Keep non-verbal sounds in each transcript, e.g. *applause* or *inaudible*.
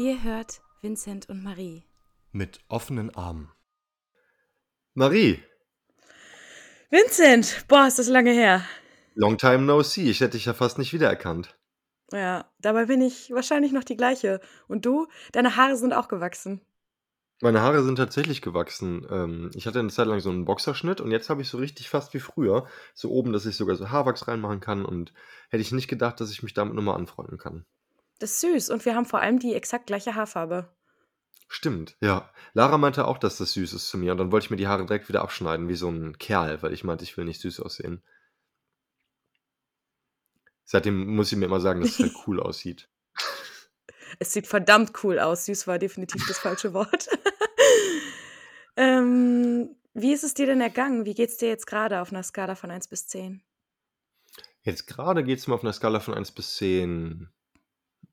Ihr hört Vincent und Marie. Mit offenen Armen. Marie, Vincent! Boah, ist das lange her. long time no see. Ich hätte dich ja fast nicht wiedererkannt. Ja, dabei bin ich wahrscheinlich noch die gleiche. Und du? Deine Haare sind auch gewachsen. Meine Haare sind tatsächlich gewachsen. Ähm, ich hatte eine Zeit lang so einen Boxerschnitt und jetzt habe ich so richtig fast wie früher. So oben, dass ich sogar so Haarwachs reinmachen kann und hätte ich nicht gedacht, dass ich mich damit nochmal anfreunden kann. Das ist süß. Und wir haben vor allem die exakt gleiche Haarfarbe. Stimmt, ja. Lara meinte auch, dass das süß ist zu mir und dann wollte ich mir die Haare direkt wieder abschneiden, wie so ein Kerl, weil ich meinte, ich will nicht süß aussehen. Seitdem muss sie mir immer sagen, dass es halt *laughs* cool aussieht. Es sieht verdammt cool aus. Süß war definitiv das falsche *laughs* Wort. *laughs* ähm, wie ist es dir denn ergangen? Wie geht's dir jetzt gerade auf einer Skala von 1 bis 10? Jetzt gerade geht es mir auf einer Skala von 1 bis 10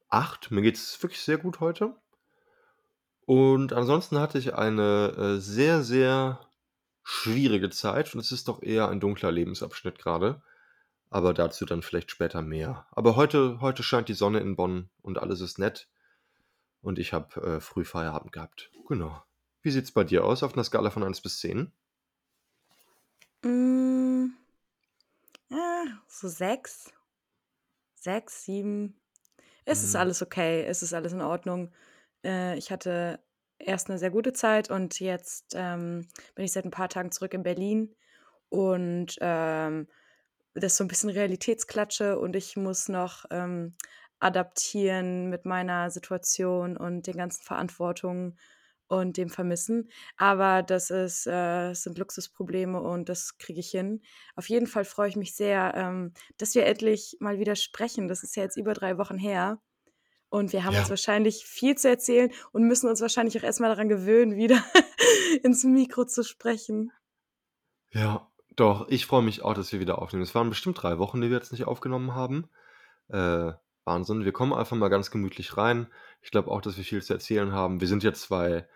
8. Mir geht es wirklich sehr gut heute. Und ansonsten hatte ich eine äh, sehr, sehr schwierige Zeit und es ist doch eher ein dunkler Lebensabschnitt gerade. Aber dazu dann vielleicht später mehr. Aber heute, heute scheint die Sonne in Bonn und alles ist nett. Und ich habe äh, früh Feierabend gehabt. Genau. Wie sieht's bei dir aus auf einer Skala von 1 bis 10? Mm, ja, so 6. 6, 7. Es ist Mhm. alles okay. Es ist alles in Ordnung. Äh, ich hatte erst eine sehr gute Zeit und jetzt ähm, bin ich seit ein paar Tagen zurück in Berlin und ähm, das ist so ein bisschen Realitätsklatsche und ich muss noch ähm, adaptieren mit meiner Situation und den ganzen Verantwortungen und dem Vermissen. Aber das ist, äh, sind Luxusprobleme und das kriege ich hin. Auf jeden Fall freue ich mich sehr, ähm, dass wir endlich mal wieder sprechen. Das ist ja jetzt über drei Wochen her. Und wir haben uns Ja. wahrscheinlich viel zu erzählen und müssen uns wahrscheinlich auch erstmal daran gewöhnen, wieder *laughs* ins Mikro zu sprechen. Ja, doch, ich freue mich auch, dass wir wieder aufnehmen. Es waren bestimmt drei Wochen, die wir jetzt nicht aufgenommen haben. Äh, Wahnsinn. Wir kommen einfach mal ganz gemütlich rein. Ich glaube auch, dass wir viel zu erzählen haben. Wir sind ja zwei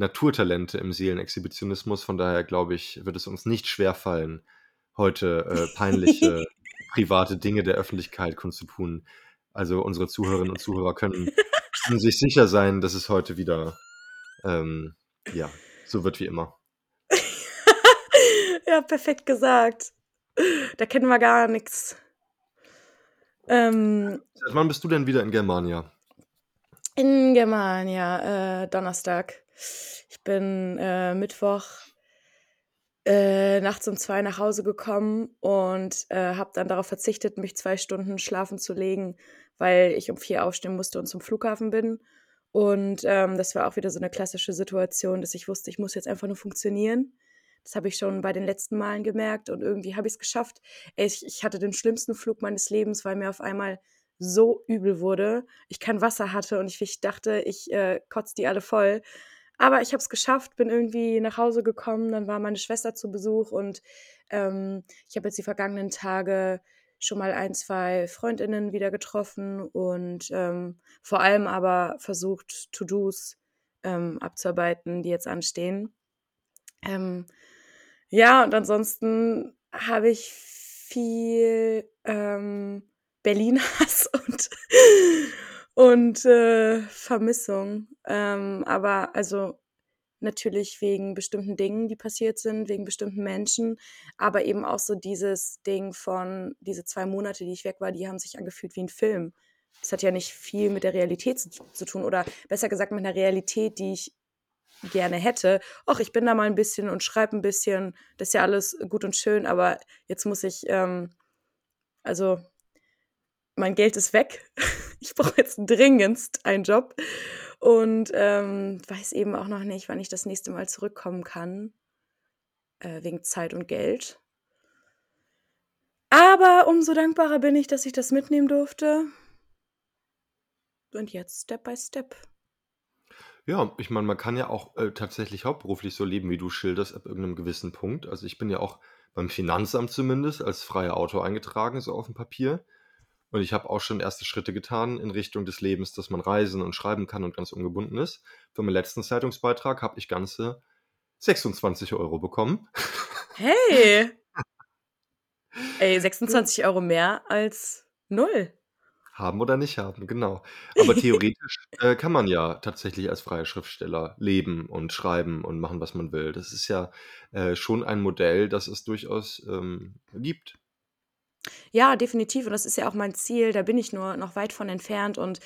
Naturtalente im Seelenexhibitionismus. Von daher glaube ich, wird es uns nicht schwerfallen, heute äh, peinliche *laughs* private Dinge der Öffentlichkeit kundzutun. Also unsere Zuhörerinnen und Zuhörer können, können sich sicher sein, dass es heute wieder ähm, ja, so wird wie immer. *laughs* ja, perfekt gesagt. Da kennen wir gar nichts. Ähm, Seit wann bist du denn wieder in Germania? in Germania, äh, Donnerstag. Ich bin äh, Mittwoch äh, nachts um zwei nach Hause gekommen und äh, habe dann darauf verzichtet, mich zwei Stunden schlafen zu legen, weil ich um vier aufstehen musste und zum Flughafen bin. Und ähm, das war auch wieder so eine klassische Situation, dass ich wusste, ich muss jetzt einfach nur funktionieren. Das habe ich schon bei den letzten Malen gemerkt und irgendwie habe ich es geschafft. Ich, ich hatte den schlimmsten Flug meines Lebens, weil mir auf einmal so übel wurde. Ich kein Wasser hatte und ich, ich dachte, ich äh, kotze die alle voll. Aber ich habe es geschafft, bin irgendwie nach Hause gekommen, dann war meine Schwester zu Besuch und ähm, ich habe jetzt die vergangenen Tage schon mal ein, zwei Freundinnen wieder getroffen und ähm, vor allem aber versucht, To-Dos ähm, abzuarbeiten, die jetzt anstehen. Ähm, ja, und ansonsten habe ich viel ähm, Berlin-Hass *laughs* und, und äh, Vermissung. Ähm, aber also natürlich wegen bestimmten Dingen, die passiert sind, wegen bestimmten Menschen, aber eben auch so dieses Ding von, diese zwei Monate, die ich weg war, die haben sich angefühlt wie ein Film. Das hat ja nicht viel mit der Realität zu, zu tun oder besser gesagt mit einer Realität, die ich gerne hätte. Och, ich bin da mal ein bisschen und schreibe ein bisschen. Das ist ja alles gut und schön, aber jetzt muss ich, ähm, also mein Geld ist weg. *laughs* Ich brauche jetzt dringendst einen Job und ähm, weiß eben auch noch nicht, wann ich das nächste Mal zurückkommen kann, äh, wegen Zeit und Geld. Aber umso dankbarer bin ich, dass ich das mitnehmen durfte. Und jetzt Step by Step. Ja, ich meine, man kann ja auch äh, tatsächlich hauptberuflich so leben, wie du schilderst, ab irgendeinem gewissen Punkt. Also ich bin ja auch beim Finanzamt zumindest als freier Autor eingetragen, so auf dem Papier. Und ich habe auch schon erste Schritte getan in Richtung des Lebens, dass man reisen und schreiben kann und ganz ungebunden ist. Für meinen letzten Zeitungsbeitrag habe ich ganze 26 Euro bekommen. Hey! *laughs* Ey, 26 Euro mehr als null. Haben oder nicht haben, genau. Aber theoretisch, *laughs* äh, kann man ja tatsächlich als freier Schriftsteller leben und schreiben und machen, was man will. Das ist ja, äh, schon ein Modell, das es durchaus, ähm, gibt. Ja, definitiv. Und das ist ja auch mein Ziel, da bin ich nur noch weit von entfernt. Und,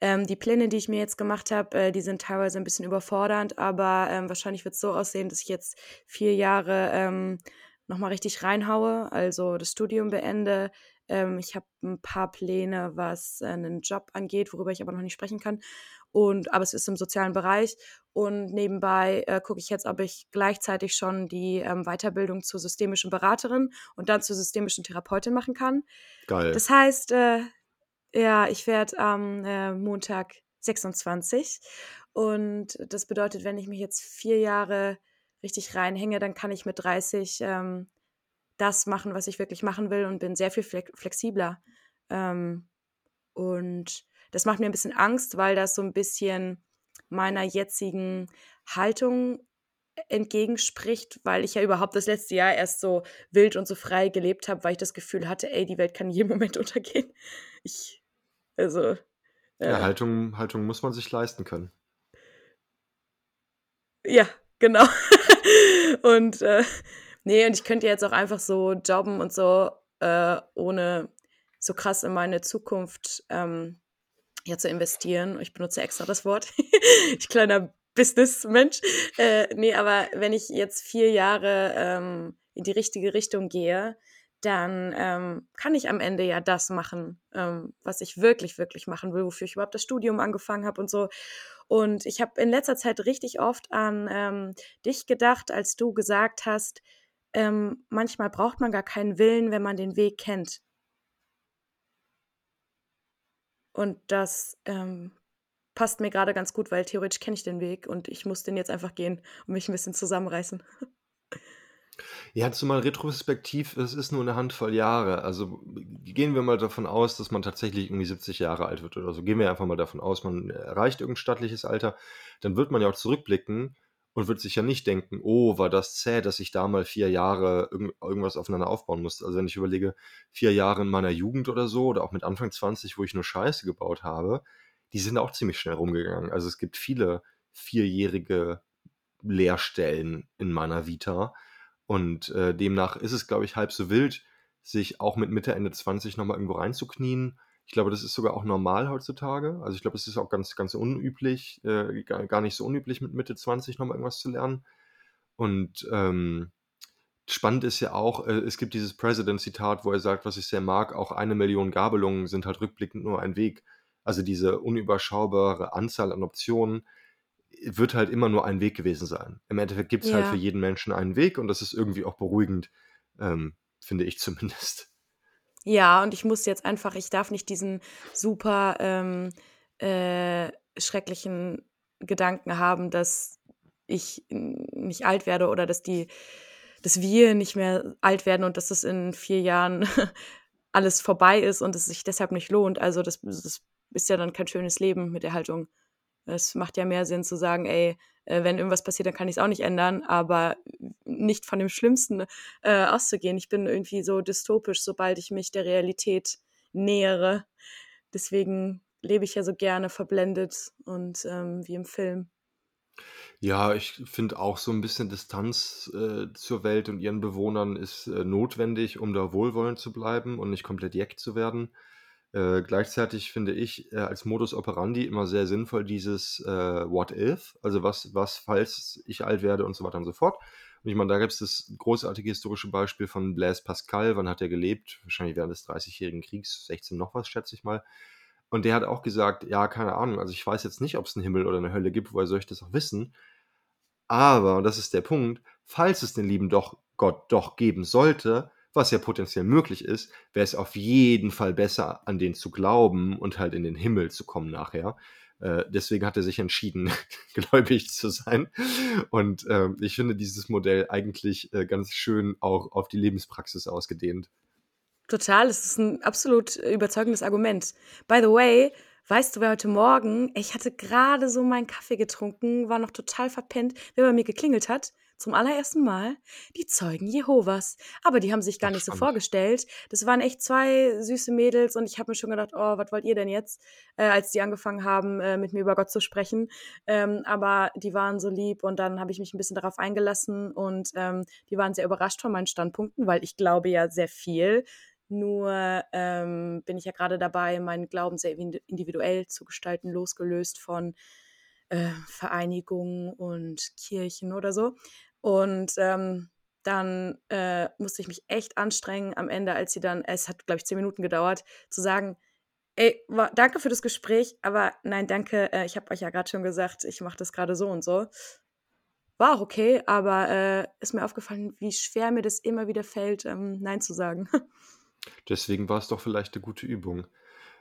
ähm, die Pläne, die ich mir jetzt gemacht habe, äh, die sind teilweise ein bisschen überfordernd, aber, ähm, wahrscheinlich wird's so aussehen, dass ich jetzt 4 Jahre, ähm, noch mal richtig reinhaue, also das Studium beende, ähm, ich habe ein paar Pläne, was, äh, 'nen Job angeht, worüber ich aber noch nicht sprechen kann. Und aber es ist im sozialen Bereich. Und nebenbei, äh, gucke ich jetzt, ob ich gleichzeitig schon die, ähm, Weiterbildung zur systemischen Beraterin und dann zur systemischen Therapeutin machen kann. Geil. Das heißt, äh, ja, ich werde am, äh, Montag 26 und das bedeutet, wenn ich mich jetzt 4 Jahre richtig reinhänge, dann kann ich mit 30, ähm, das machen, was ich wirklich machen will und bin sehr viel flexibler. Ähm, und das macht mir ein bisschen Angst, weil das so ein bisschen meiner jetzigen Haltung entgegenspricht, weil ich ja überhaupt das letzte Jahr erst so wild und so frei gelebt habe, weil ich das Gefühl hatte, ey, die Welt kann jeden *laughs* Moment untergehen. Ich, also. Äh, ja, Haltung, Haltung muss man sich leisten können. Ja, genau. *laughs* und äh, Nee, und ich könnte jetzt auch einfach so jobben und so, äh, ohne so krass in meine Zukunft ähm, ja, zu investieren. Ich benutze extra das Wort. *laughs* ich kleiner Business-Mensch. Äh, nee, aber wenn ich jetzt vier Jahre ähm, in die richtige Richtung gehe, dann ähm, kann ich am Ende ja das machen, ähm, was ich wirklich, wirklich machen will, wofür ich überhaupt das Studium angefangen habe und so. Und ich habe in letzter Zeit richtig oft an ähm, dich gedacht, als du gesagt hast, ähm, manchmal braucht man gar keinen Willen, wenn man den Weg kennt. Und das ähm, passt mir gerade ganz gut, weil theoretisch kenne ich den Weg und ich muss den jetzt einfach gehen und mich ein bisschen zusammenreißen. Ja, zumal retrospektiv, es ist nur eine Handvoll Jahre. Also gehen wir mal davon aus, dass man tatsächlich irgendwie 70 Jahre alt wird oder so. Gehen wir einfach mal davon aus, man erreicht irgendein stattliches Alter. Dann wird man ja auch zurückblicken und wird sich ja nicht denken, oh, war das zäh, dass ich da mal vier Jahre irg irgendwas aufeinander aufbauen musste. Also wenn ich überlege, vier Jahre in meiner Jugend oder so, oder auch mit Anfang 20, wo ich nur Scheiße gebaut habe, die sind auch ziemlich schnell rumgegangen. Also es gibt viele vierjährige Lehrstellen in meiner Vita. Und äh, demnach ist es, glaube ich, halb so wild, sich auch mit Mitte, Ende 20 nochmal irgendwo reinzuknien ich glaube, das ist sogar auch normal heutzutage. Also ich glaube, es ist auch ganz, ganz unüblich, äh, gar, nicht so unüblich, mit Mitte 20 nochmal irgendwas zu lernen. Und ähm, spannend ist ja auch, äh, es gibt dieses President-Zitat, wo er sagt, was ich sehr mag, auch eine Million Gabelungen sind halt rückblickend nur ein Weg. Also diese unüberschaubare Anzahl an Optionen wird halt immer nur ein Weg gewesen sein. Im Endeffekt gibt es halt für jeden Menschen einen Weg und das ist irgendwie auch beruhigend, ähm, finde ich zumindest. Ja, und ich muss jetzt einfach ich darf nicht diesen super, ähm, äh, schrecklichen Gedanken haben, dass ich nicht alt werde oder dass die dass wir nicht mehr alt werden und dass das in vier Jahren *laughs* alles vorbei ist und es sich deshalb nicht lohnt. Also, das das ist ja dann kein schönes Leben mit der Haltung. Es macht ja mehr Sinn zu sagen: „Ey, äh, wenn irgendwas passiert, dann kann ich es auch nicht ändern, aber nicht von dem Schlimmsten äh, auszugehen. Ich bin irgendwie so dystopisch, sobald ich mich der Realität nähere. Deswegen lebe ich ja so gerne verblendet und ähm, wie im Film. Ja, ich finde auch so ein bisschen Distanz äh, zur Welt und ihren Bewohnern ist äh, notwendig, um da wohlwollend zu bleiben und nicht komplett jeck zu werden. Äh, gleichzeitig finde ich äh, als Modus operandi immer sehr sinnvoll dieses äh, What if, also was, was, falls ich alt werde und so weiter und so fort. Und ich meine, da gibt es das großartige historische Beispiel von Blaise Pascal. Wann hat er gelebt? Wahrscheinlich während des 30-jährigen Kriegs, 16 noch was, schätze ich mal. Und der hat auch gesagt, ja, keine Ahnung, also ich weiß jetzt nicht, ob es einen Himmel oder eine Hölle gibt, woher soll ich das auch wissen? Aber, und das ist der Punkt, falls es den lieben doch Gott doch geben sollte, was ja potenziell möglich ist, wäre es auf jeden Fall besser, an den zu glauben und halt in den Himmel zu kommen nachher. Äh, deswegen hat er sich entschieden, *laughs* gläubig zu sein. Und äh, ich finde dieses Modell eigentlich äh, ganz schön auch auf die Lebenspraxis ausgedehnt. Total, es ist ein absolut überzeugendes Argument. By the way, weißt du, wer heute Morgen, ich hatte gerade so meinen Kaffee getrunken, war noch total verpennt, wer bei mir geklingelt hat? Zum allerersten Mal die Zeugen Jehovas. Aber die haben sich gar Ach, nicht so spannend. vorgestellt. Das waren echt zwei süße Mädels und ich habe mir schon gedacht, oh, was wollt ihr denn jetzt, äh, als die angefangen haben, äh, mit mir über Gott zu sprechen. Ähm, aber die waren so lieb und dann habe ich mich ein bisschen darauf eingelassen und ähm, die waren sehr überrascht von meinen Standpunkten, weil ich glaube ja sehr viel. Nur ähm, bin ich ja gerade dabei, meinen Glauben sehr individuell zu gestalten, losgelöst von äh, Vereinigungen und Kirchen oder so. Und ähm, dann äh, musste ich mich echt anstrengen am Ende, als sie dann, es hat, glaube ich, zehn Minuten gedauert, zu sagen, ey, danke für das Gespräch, aber nein, danke, äh, ich habe euch ja gerade schon gesagt, ich mache das gerade so und so. War auch okay, aber äh, ist mir aufgefallen, wie schwer mir das immer wieder fällt, ähm, Nein zu sagen. *laughs* Deswegen war es doch vielleicht eine gute Übung.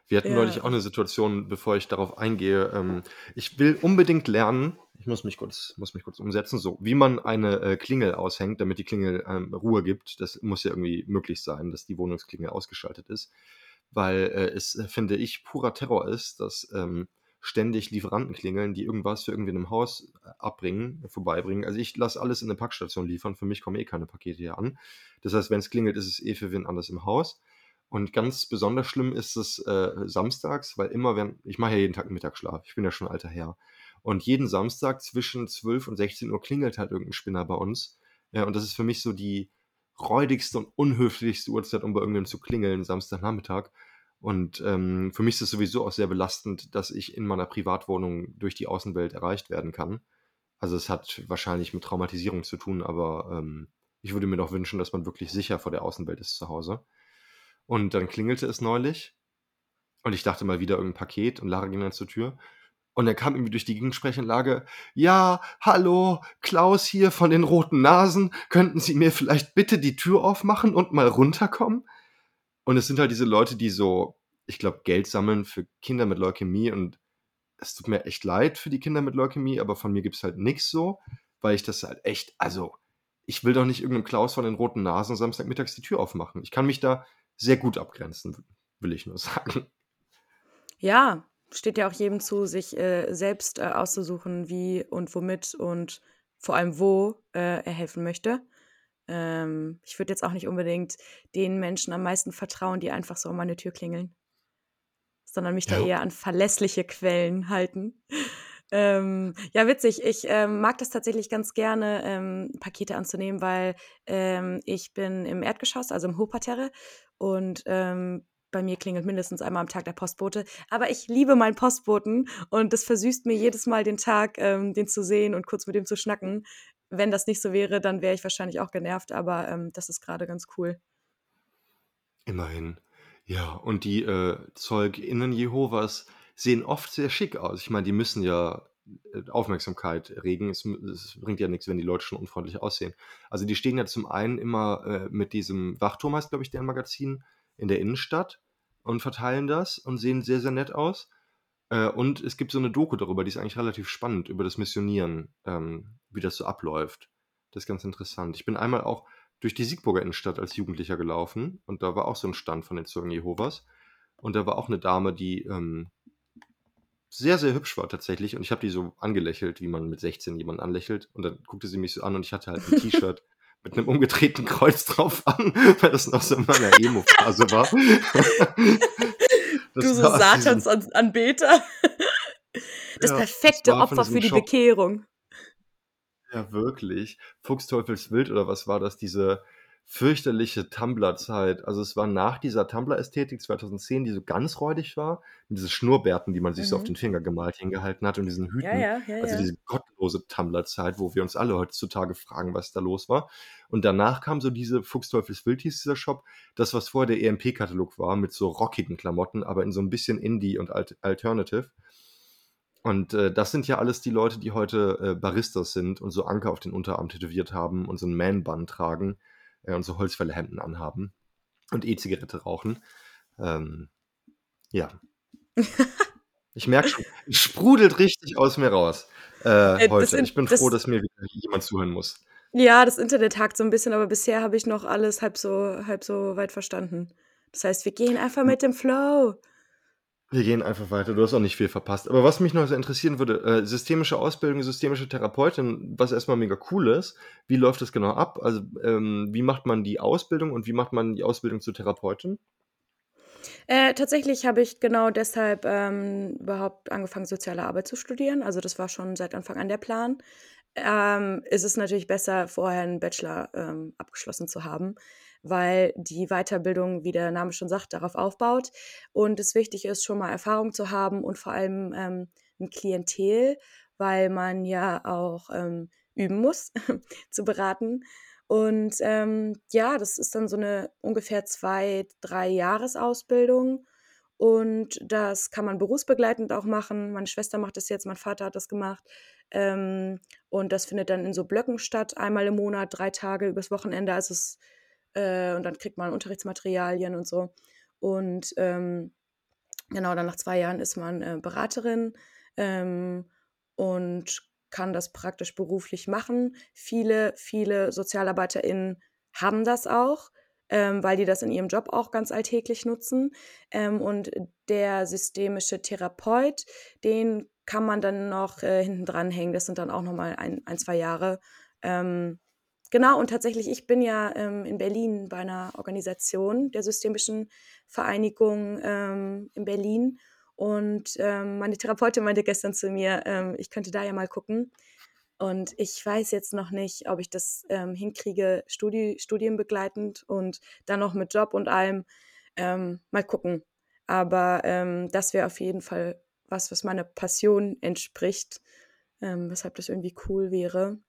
Wir hatten Ja. neulich auch eine Situation, bevor ich darauf eingehe. Ähm, ich will unbedingt lernen, ich muss mich kurz, muss mich kurz umsetzen, so wie man eine äh, Klingel aushängt, damit die Klingel ähm, Ruhe gibt. Das muss ja irgendwie möglich sein, dass die Wohnungsklingel ausgeschaltet ist. Weil äh, es, äh, finde ich, purer Terror ist, dass ähm, ständig Lieferanten klingeln, die irgendwas für irgendwen im Haus äh, abbringen, vorbeibringen. Also ich lasse alles in eine Packstation liefern. Für mich kommen eh keine Pakete hier an. Das heißt, wenn es klingelt, ist es eh für wen anders im Haus. Und ganz besonders schlimm ist es äh, samstags, weil immer, wenn ich mache ja jeden Tag einen Mittagsschlaf, ich bin ja schon alter Herr. Und jeden Samstag zwischen 12 und 16 Uhr klingelt halt irgendein Spinner bei uns. Ja, und das ist für mich so die räudigste und unhöflichste Uhrzeit, um bei irgendjemandem zu klingeln, Samstagnachmittag. Und ähm, für mich ist es sowieso auch sehr belastend, dass ich in meiner Privatwohnung durch die Außenwelt erreicht werden kann. Also es hat wahrscheinlich mit Traumatisierung zu tun, aber ähm, ich würde mir doch wünschen, dass man wirklich sicher vor der Außenwelt ist zu Hause. Und dann klingelte es neulich und ich dachte mal wieder irgendein Paket und Lara ging dann zur Tür. Und dann kam irgendwie durch die Gegensprechanlage, ja, hallo, Klaus hier von den roten Nasen, könnten Sie mir vielleicht bitte die Tür aufmachen und mal runterkommen? Und es sind halt diese Leute, die so, ich glaube, Geld sammeln für Kinder mit Leukämie und es tut mir echt leid für die Kinder mit Leukämie, aber von mir gibt es halt nichts so, weil ich das halt echt, also, ich will doch nicht irgendeinem Klaus von den roten Nasen Samstagmittags die Tür aufmachen. Ich kann mich da sehr gut abgrenzen, will ich nur *laughs* sagen. Ja, steht ja auch jedem zu, sich äh, selbst äh, auszusuchen, wie und womit und vor allem wo äh, er helfen möchte. Ähm, ich würde jetzt auch nicht unbedingt den Menschen am meisten vertrauen, die einfach so an meine Tür klingeln, sondern mich da Ja. eher an verlässliche Quellen halten. Ähm, ja, witzig. Ich ähm, mag das tatsächlich ganz gerne, ähm, Pakete anzunehmen, weil ähm, ich bin im Erdgeschoss, also im Hochparterre und ähm, bei mir klingelt mindestens einmal am Tag der Postbote. Aber ich liebe meinen Postboten und das versüßt mir jedes Mal den Tag, ähm, den zu sehen und kurz mit dem zu schnacken. Wenn das nicht so wäre, dann wäre ich wahrscheinlich auch genervt, aber ähm, das ist gerade ganz cool. Immerhin. Ja, und die äh, ZeugInnen Jehovas sehen oft sehr schick aus. Ich meine, die müssen ja Aufmerksamkeit regen. Es, es bringt ja nichts, wenn die Leute schon unfreundlich aussehen. Also die stehen ja zum einen immer äh, mit diesem Wachturm, heißt glaube ich deren Magazin, in der Innenstadt und verteilen das und sehen sehr, sehr nett aus. Äh, und es gibt so eine Doku darüber, die ist eigentlich relativ spannend, über das Missionieren, ähm, wie das so abläuft. Das ist ganz interessant. Ich bin einmal auch durch die Siegburger Innenstadt als Jugendlicher gelaufen und da war auch so ein Stand von den Zeugen Jehovas. Und da war auch eine Dame, die ähm, sehr, sehr hübsch war tatsächlich. Und ich habe die so angelächelt, wie man mit 16 jemanden anlächelt. Und dann guckte sie mich so an und ich hatte halt ein *laughs* T-Shirt mit einem umgedrehten Kreuz drauf an, *laughs* weil das noch so in meiner Emo-Phase war. *laughs* Du so war aus diesem- Satans-Anbeter. Das Ja, perfekte das Opfer für die Shop. Bekehrung. Ja, wirklich. Fuchsteufelswild oder was war das? Diese fürchterliche Tumblr-Zeit. Also es war nach dieser Tumblr-Ästhetik 2010, die so ganz räudig war, mit diesen Schnurrbärten, die man sich so auf Mhm. den Finger gemalt hingehalten hat und diesen Hüten. Ja, ja, ja, Also ja. diese gottlose Tumblr-Zeit, wo wir uns alle heutzutage fragen, was da los war. Und danach kam so diese Fuchsteufelswild hieß dieser Shop, das, was vorher der EMP-Katalog war, mit so rockigen Klamotten, aber in so ein bisschen Indie und Alt Alternative. Und äh, das sind ja alles die Leute, die heute äh, Baristas sind und so Anker auf den Unterarm tätowiert haben und so einen Man-Bun tragen äh, und so Holzfällerhemden anhaben und E-Zigarette rauchen. Ähm, ja. *laughs* Ich merke schon, es sprudelt richtig aus mir raus äh, Äh, heute. Ich bin froh, dass mir wieder jemand zuhören muss. Ja, das Internet hakt so ein bisschen, aber bisher habe ich noch alles halb so, halb so weit verstanden. Das heißt, wir gehen einfach mit dem Flow. Wir gehen einfach weiter. Du hast auch nicht viel verpasst. Aber was mich noch sehr interessieren würde, äh, systemische Ausbildung, systemische Therapeutin, was erstmal mega cool ist. Wie läuft das genau ab? Also, ähm, wie macht man die Ausbildung und wie macht man die Ausbildung zur Therapeutin? Äh, tatsächlich habe ich genau deshalb ähm, überhaupt angefangen, soziale Arbeit zu studieren. Also das war schon seit Anfang an der Plan. Ähm, ist es natürlich besser, vorher einen Bachelor ähm, abgeschlossen zu haben, weil die Weiterbildung, wie der Name schon sagt, darauf aufbaut. Und es wichtig ist, schon mal Erfahrung zu haben und vor allem ähm, ein Klientel, weil man ja auch ähm, üben muss, *laughs* zu beraten. Und ähm, ja, das ist dann so eine ungefähr zwei, drei Jahresausbildung. Und das kann man berufsbegleitend auch machen. Meine Schwester macht das jetzt, mein Vater hat das gemacht. Ähm, und das findet dann in so Blöcken statt, einmal im Monat, drei Tage übers Wochenende. Also es, äh, und dann kriegt man Unterrichtsmaterialien und so. Und ähm, genau, dann nach zwei Jahren ist man äh, Beraterin ähm, und kann das praktisch beruflich machen. Viele, viele SozialarbeiterInnen haben das auch, ähm, weil die das in ihrem Job auch ganz alltäglich nutzen. Ähm, und der systemische Therapeut, den kann man dann noch äh, hinten dran hängen. Das sind dann auch nochmal ein, ein, zwei Jahre. Ähm, genau, und tatsächlich, ich bin ja ähm, in Berlin bei einer Organisation der Systemischen Vereinigung ähm, in Berlin und ähm, meine Therapeutin meinte gestern zu mir, ähm, ich könnte da ja mal gucken. Und ich weiß jetzt noch nicht, ob ich das ähm, hinkriege, Studi studienbegleitend und dann noch mit Job und allem. Ähm, mal gucken. Aber das wäre auf jeden Fall was, was meiner Passion entspricht, weshalb das irgendwie cool wäre.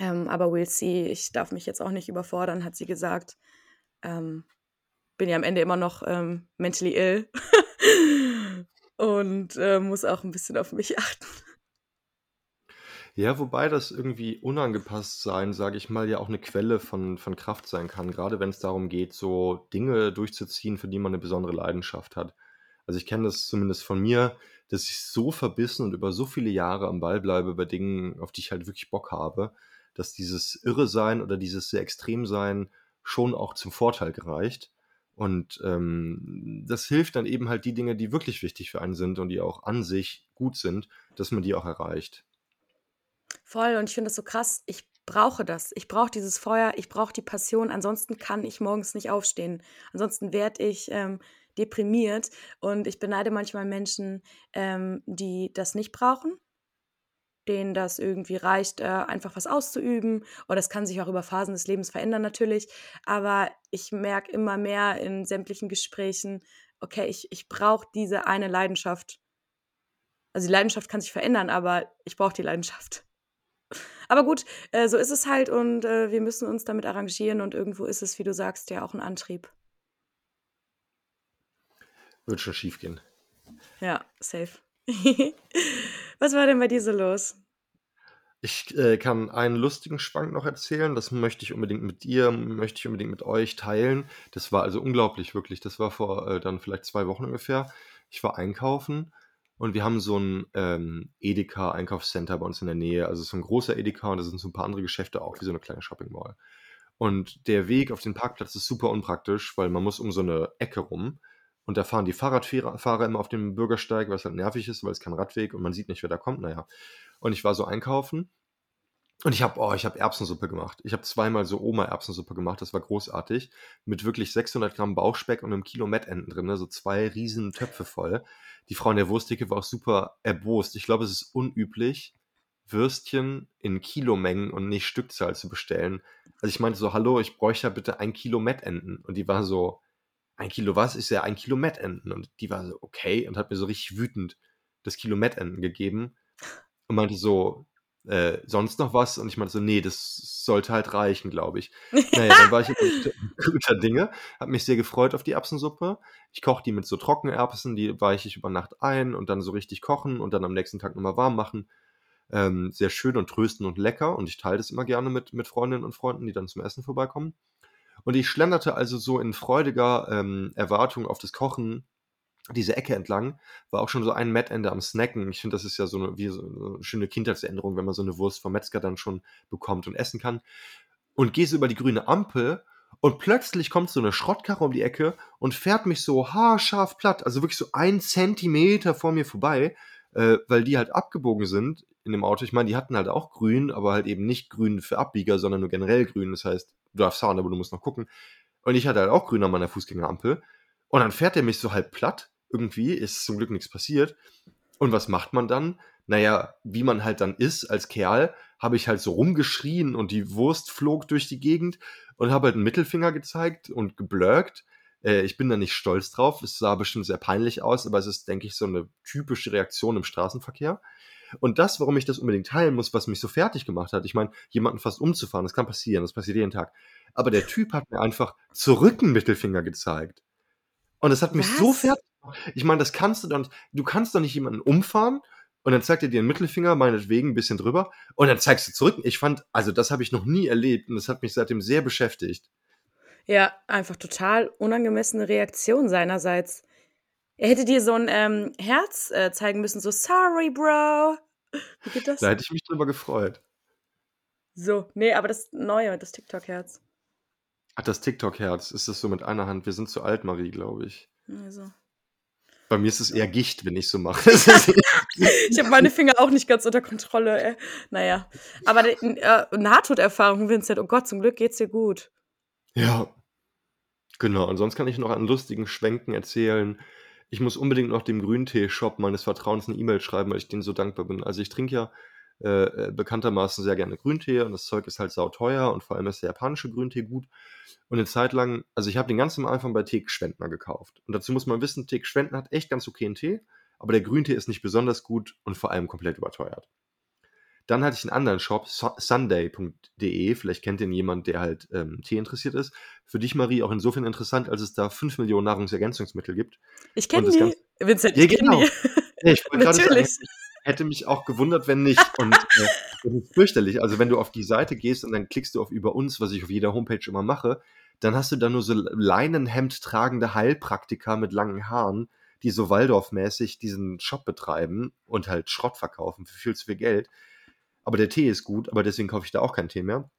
Aber we'll see. Ich darf mich jetzt auch nicht überfordern, hat sie gesagt. bin ja am Ende immer noch mentally ill. *laughs* und äh, muss auch ein bisschen auf mich *laughs* achten. Ja, wobei das irgendwie unangepasst sein, sage ich mal, ja auch eine Quelle von, von Kraft sein kann, gerade wenn es darum geht, so Dinge durchzuziehen, für die man eine besondere Leidenschaft hat. Also ich kenne das zumindest von mir, dass ich so verbissen und über so viele Jahre am Ball bleibe bei Dingen, auf die ich halt wirklich Bock habe, dass dieses Irre-Sein oder dieses sehr Extrem-Sein schon auch zum Vorteil gereicht. Und ähm, das hilft dann eben halt die Dinge, die wirklich wichtig für einen sind und die auch an sich gut sind, dass man die auch erreicht. Voll, und ich finde das so krass. Ich brauche das. Ich brauche dieses Feuer, ich brauche die Passion. Ansonsten kann ich morgens nicht aufstehen. Ansonsten werde ich ähm, deprimiert. Und ich beneide manchmal Menschen, ähm, die das nicht brauchen denen das irgendwie reicht, äh, einfach was auszuüben. Oder das kann sich auch über Phasen des Lebens verändern natürlich. Aber ich merke immer mehr in sämtlichen Gesprächen, okay, ich, ich brauche diese eine Leidenschaft. Also die Leidenschaft kann sich verändern, aber ich brauche die Leidenschaft. *laughs* Aber gut, äh, so ist es halt und äh, wir müssen uns damit arrangieren und irgendwo ist es, wie du sagst, ja auch ein Antrieb. Wird schon schief gehen. Ja, safe. *laughs* Was war denn bei dir so los? Ich äh, kann einen lustigen Schwank noch erzählen. Das möchte ich unbedingt mit dir, möchte ich unbedingt mit euch teilen. Das war also unglaublich, wirklich. Das war vor äh, dann vielleicht zwei Wochen ungefähr. Ich war einkaufen und wir haben so ein ähm, Edeka-Einkaufscenter bei uns in der Nähe. Also so ein großer Edeka und da sind so ein paar andere Geschäfte auch, wie so eine kleine Shopping Mall. Und der Weg auf den Parkplatz ist super unpraktisch, weil man muss um so eine Ecke rum. Und da fahren die Fahrradfahrer immer auf dem Bürgersteig, was halt nervig ist, weil es kein Radweg und man sieht nicht, wer da kommt. Naja. Und ich war so einkaufen und ich habe, oh, ich habe Erbsensuppe gemacht. Ich habe zweimal so Oma-Erbsensuppe gemacht. Das war großartig. Mit wirklich 600 Gramm Bauchspeck und einem Kilo Mettenten drin. Ne? So zwei riesen Töpfe voll. Die Frau in der Wurstdicke war auch super erbost. Ich glaube, es ist unüblich, Würstchen in Kilomengen und nicht Stückzahl zu bestellen. Also ich meinte so, hallo, ich bräuchte ja bitte ein Kilo Mettenten. Und die war so, ein Kilo was? Ist ja ein Kilo Mettenten. Und die war so, okay, und hat mir so richtig wütend das Kilo Mettenten gegeben und meinte so, äh, sonst noch was? Und ich meinte so, nee, das sollte halt reichen, glaube ich. Naja, dann war ich *laughs* guter Dinge, habe mich sehr gefreut auf die Erbsensuppe. Ich koche die mit so Trockenerbsen, die weiche ich über Nacht ein und dann so richtig kochen und dann am nächsten Tag nochmal warm machen. Ähm, sehr schön und tröstend und lecker und ich teile das immer gerne mit, mit Freundinnen und Freunden, die dann zum Essen vorbeikommen. Und ich schlenderte also so in freudiger ähm, Erwartung auf das Kochen diese Ecke entlang, war auch schon so ein Mettende am Snacken. Ich finde, das ist ja so eine, wie so eine schöne Kindheitserinnerung, wenn man so eine Wurst vom Metzger dann schon bekommt und essen kann. Und gehe so über die grüne Ampel Und plötzlich kommt so eine Schrottkarre um die Ecke und fährt mich so haarscharf platt, also wirklich so ein Zentimeter vor mir vorbei, äh, weil die halt abgebogen sind in dem Auto. Ich meine, die hatten halt auch grün, aber halt eben nicht grün für Abbieger, sondern nur generell grün. Das heißt, du darfst fahren, aber du musst noch gucken. Und ich hatte halt auch grün an meiner Fußgängerampel. Und dann fährt er mich so halb platt. Irgendwie ist zum Glück nichts passiert. Und was macht man dann? Naja, wie man halt dann ist als Kerl, habe ich halt so rumgeschrien und die Wurst flog durch die Gegend und habe halt einen Mittelfinger gezeigt und geblurkt. Äh, ich bin da nicht stolz drauf. Es sah bestimmt sehr peinlich aus, aber es ist, denke ich, so eine typische Reaktion im Straßenverkehr. Und das, warum ich das unbedingt teilen muss, was mich so fertig gemacht hat. Ich meine, jemanden fast umzufahren, das kann passieren, das passiert jeden Tag. Aber der Typ hat mir einfach zurück einen Mittelfinger gezeigt. Und das hat mich so Was? fertig gemacht. Ich meine, das kannst du dann, du kannst doch nicht jemanden umfahren und dann zeigt er dir einen Mittelfinger, meinetwegen ein bisschen drüber, und dann zeigst du zurück. Ich fand, also das habe ich noch nie erlebt und das hat mich seitdem sehr beschäftigt. Ja, einfach total unangemessene Reaktion seinerseits. Er hätte dir so ein ähm, Herz äh, zeigen müssen, so sorry, Bro. Wie geht das? Da hätte ich mich drüber gefreut. So, nee, aber das Neue, das TikTok-Herz. Ach, das TikTok-Herz, ist das so mit einer Hand? Wir sind zu alt, Marie, glaube ich. Also. Bei mir ist es eher Gicht, wenn ich so mache. *laughs* Ich habe meine Finger auch nicht ganz unter Kontrolle. Äh. Naja, aber äh, Nahtoderfahrung, Vincent, oh Gott, zum Glück geht's dir gut. ja, genau. Und sonst kann ich noch an lustigen Schwenken erzählen. Ich muss unbedingt noch dem Grüntee-Shop meines Vertrauens eine E-Mail schreiben, weil ich denen so dankbar bin. Also ich trinke ja äh, äh, bekanntermaßen sehr gerne Grüntee und das Zeug ist halt sauteuer und vor allem ist der japanische Grüntee gut. Und eine Zeit lang, also ich habe den ganz am Anfang bei Teek Schwendner gekauft. Und dazu muss man wissen, Teek Schwendner hat echt ganz okayen Tee, aber der Grüntee ist nicht besonders gut und vor allem komplett überteuert. Dann hatte ich einen anderen Shop, sunday.de. Vielleicht kennt den jemand, der halt ähm, Tee interessiert ist. Für dich, Marie, auch insofern interessant, als es da 5 Millionen Nahrungsergänzungsmittel gibt. Ich kenne die. Ganze- Vincent, Ja, ich kenne genau. die. Ja, ich wollte gerade sagen, hätte mich auch gewundert, wenn nicht. Und äh, das ist fürchterlich. Also wenn du auf die Seite gehst und dann klickst du auf Über uns, was ich auf jeder Homepage immer mache, dann hast du da nur so Leinenhemd tragende Heilpraktiker mit langen Haaren, die so Waldorf-mäßig diesen Shop betreiben und halt Schrott verkaufen für viel zu viel Geld. Aber der Tee ist gut, aber deswegen kaufe ich da auch keinen Tee mehr.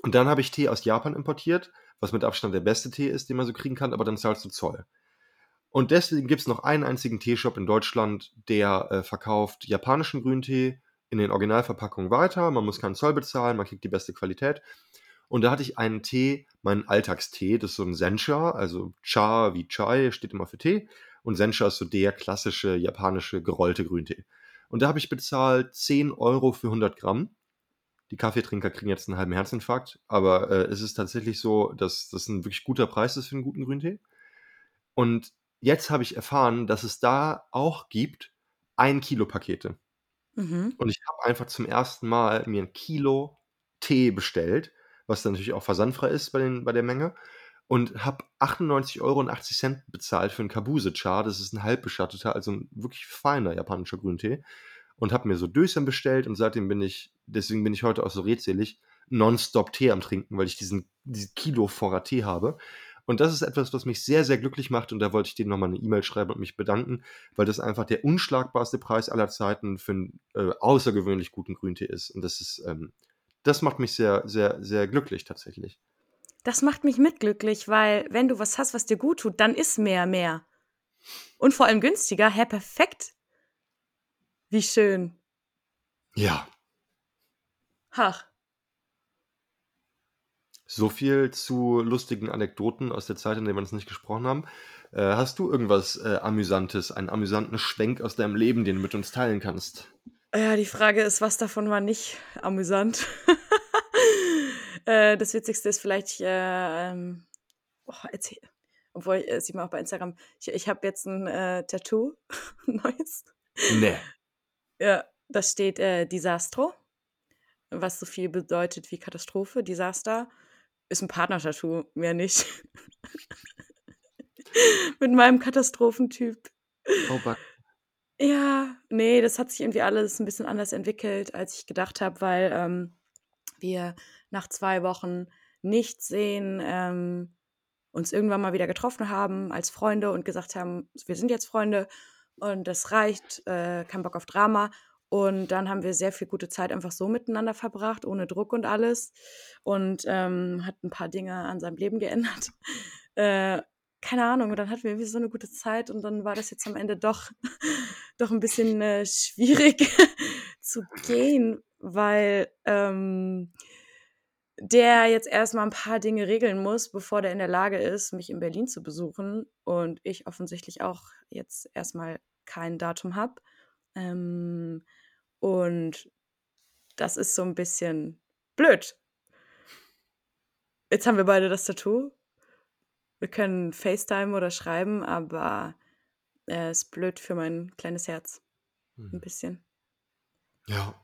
Und dann habe ich Tee aus Japan importiert, was mit Abstand der beste Tee ist, den man so kriegen kann, aber dann zahlst du Zoll. Und deswegen gibt es noch einen einzigen Teeshop in Deutschland, der äh, verkauft japanischen Grüntee in den Originalverpackungen weiter. Man muss keinen Zoll bezahlen, man kriegt die beste Qualität. Und da hatte ich einen Tee, meinen Alltagstee, das ist so ein Sencha, also Cha wie Chai, steht immer für Tee. Und Sencha ist so der klassische japanische gerollte Grüntee. Und da habe ich bezahlt 10 Euro für 100 Gramm. Die Kaffeetrinker kriegen jetzt einen halben Herzinfarkt, aber äh, es ist tatsächlich so, dass das ein wirklich guter Preis ist für einen guten Grüntee. Und jetzt habe ich erfahren, dass es da auch gibt ein Kilo Pakete. Mhm. Und ich habe einfach zum ersten Mal mir ein Kilo Tee bestellt, was dann natürlich auch versandfrei ist bei, den, bei der Menge. Und habe 98,80 Euro bezahlt für einen Kabuse-Cha. Das ist ein halbbeschatteter, also ein wirklich feiner japanischer Grüntee. Und habe mir so Döschen bestellt und seitdem bin ich, deswegen bin ich heute auch so redselig, nonstop Tee am Trinken, weil ich diesen, diesen Kilo Vorrat Tee habe. Und das ist etwas, was mich sehr, sehr glücklich macht. Und da wollte ich dir nochmal eine E-Mail schreiben und mich bedanken, weil das einfach der unschlagbarste Preis aller Zeiten für einen äh, außergewöhnlich guten Grüntee ist. Und das ist, ähm, das macht mich sehr, sehr, sehr glücklich tatsächlich. Das macht mich mitglücklich, weil wenn du was hast, was dir gut tut, dann ist mehr mehr. Und vor allem günstiger. Hä, perfekt. Wie schön. Ja, Ach, so viel zu lustigen Anekdoten aus der Zeit, in der wir uns nicht gesprochen haben. Äh, hast du irgendwas äh, Amüsantes, einen amüsanten Schwenk aus deinem Leben, den du mit uns teilen kannst? ja, die Frage ist, was davon war nicht amüsant? *laughs* äh, das Witzigste ist vielleicht, äh, ähm, oh, erzähl. Obwohl, äh, sieht man auch bei Instagram, ich, ich habe jetzt ein äh, Tattoo, *laughs* neues. Nee. Ja, da steht äh, Disastro, was so viel bedeutet wie Katastrophe. Desaster ist ein Partner-Tattoo, mehr nicht. *laughs* Mit meinem Katastrophentyp. Oh, Back. Ja, nee, das hat sich irgendwie alles ein bisschen anders entwickelt, als ich gedacht habe, weil ähm, wir nach zwei Wochen nicht sehen, ähm, uns irgendwann mal wieder getroffen haben als Freunde und gesagt haben, wir sind jetzt Freunde und das reicht, äh, kein Bock auf Drama. Und dann haben wir sehr viel gute Zeit einfach so miteinander verbracht, ohne Druck und alles. Und ähm, hat ein paar Dinge an seinem Leben geändert. *laughs* Äh, keine Ahnung, und dann hatten wir irgendwie so eine gute Zeit und dann war das jetzt am Ende doch, *laughs* doch ein bisschen äh, schwierig *laughs* zu gehen, weil ähm, der jetzt erstmal ein paar Dinge regeln muss, bevor der in der Lage ist, mich in Berlin zu besuchen und ich offensichtlich auch jetzt erstmal kein Datum habe. Ähm, und das ist so ein bisschen blöd. Jetzt haben wir beide das Tattoo. Wir können FaceTime oder schreiben, aber äh, ist blöd für mein kleines Herz. Ein Mhm. bisschen. Ja.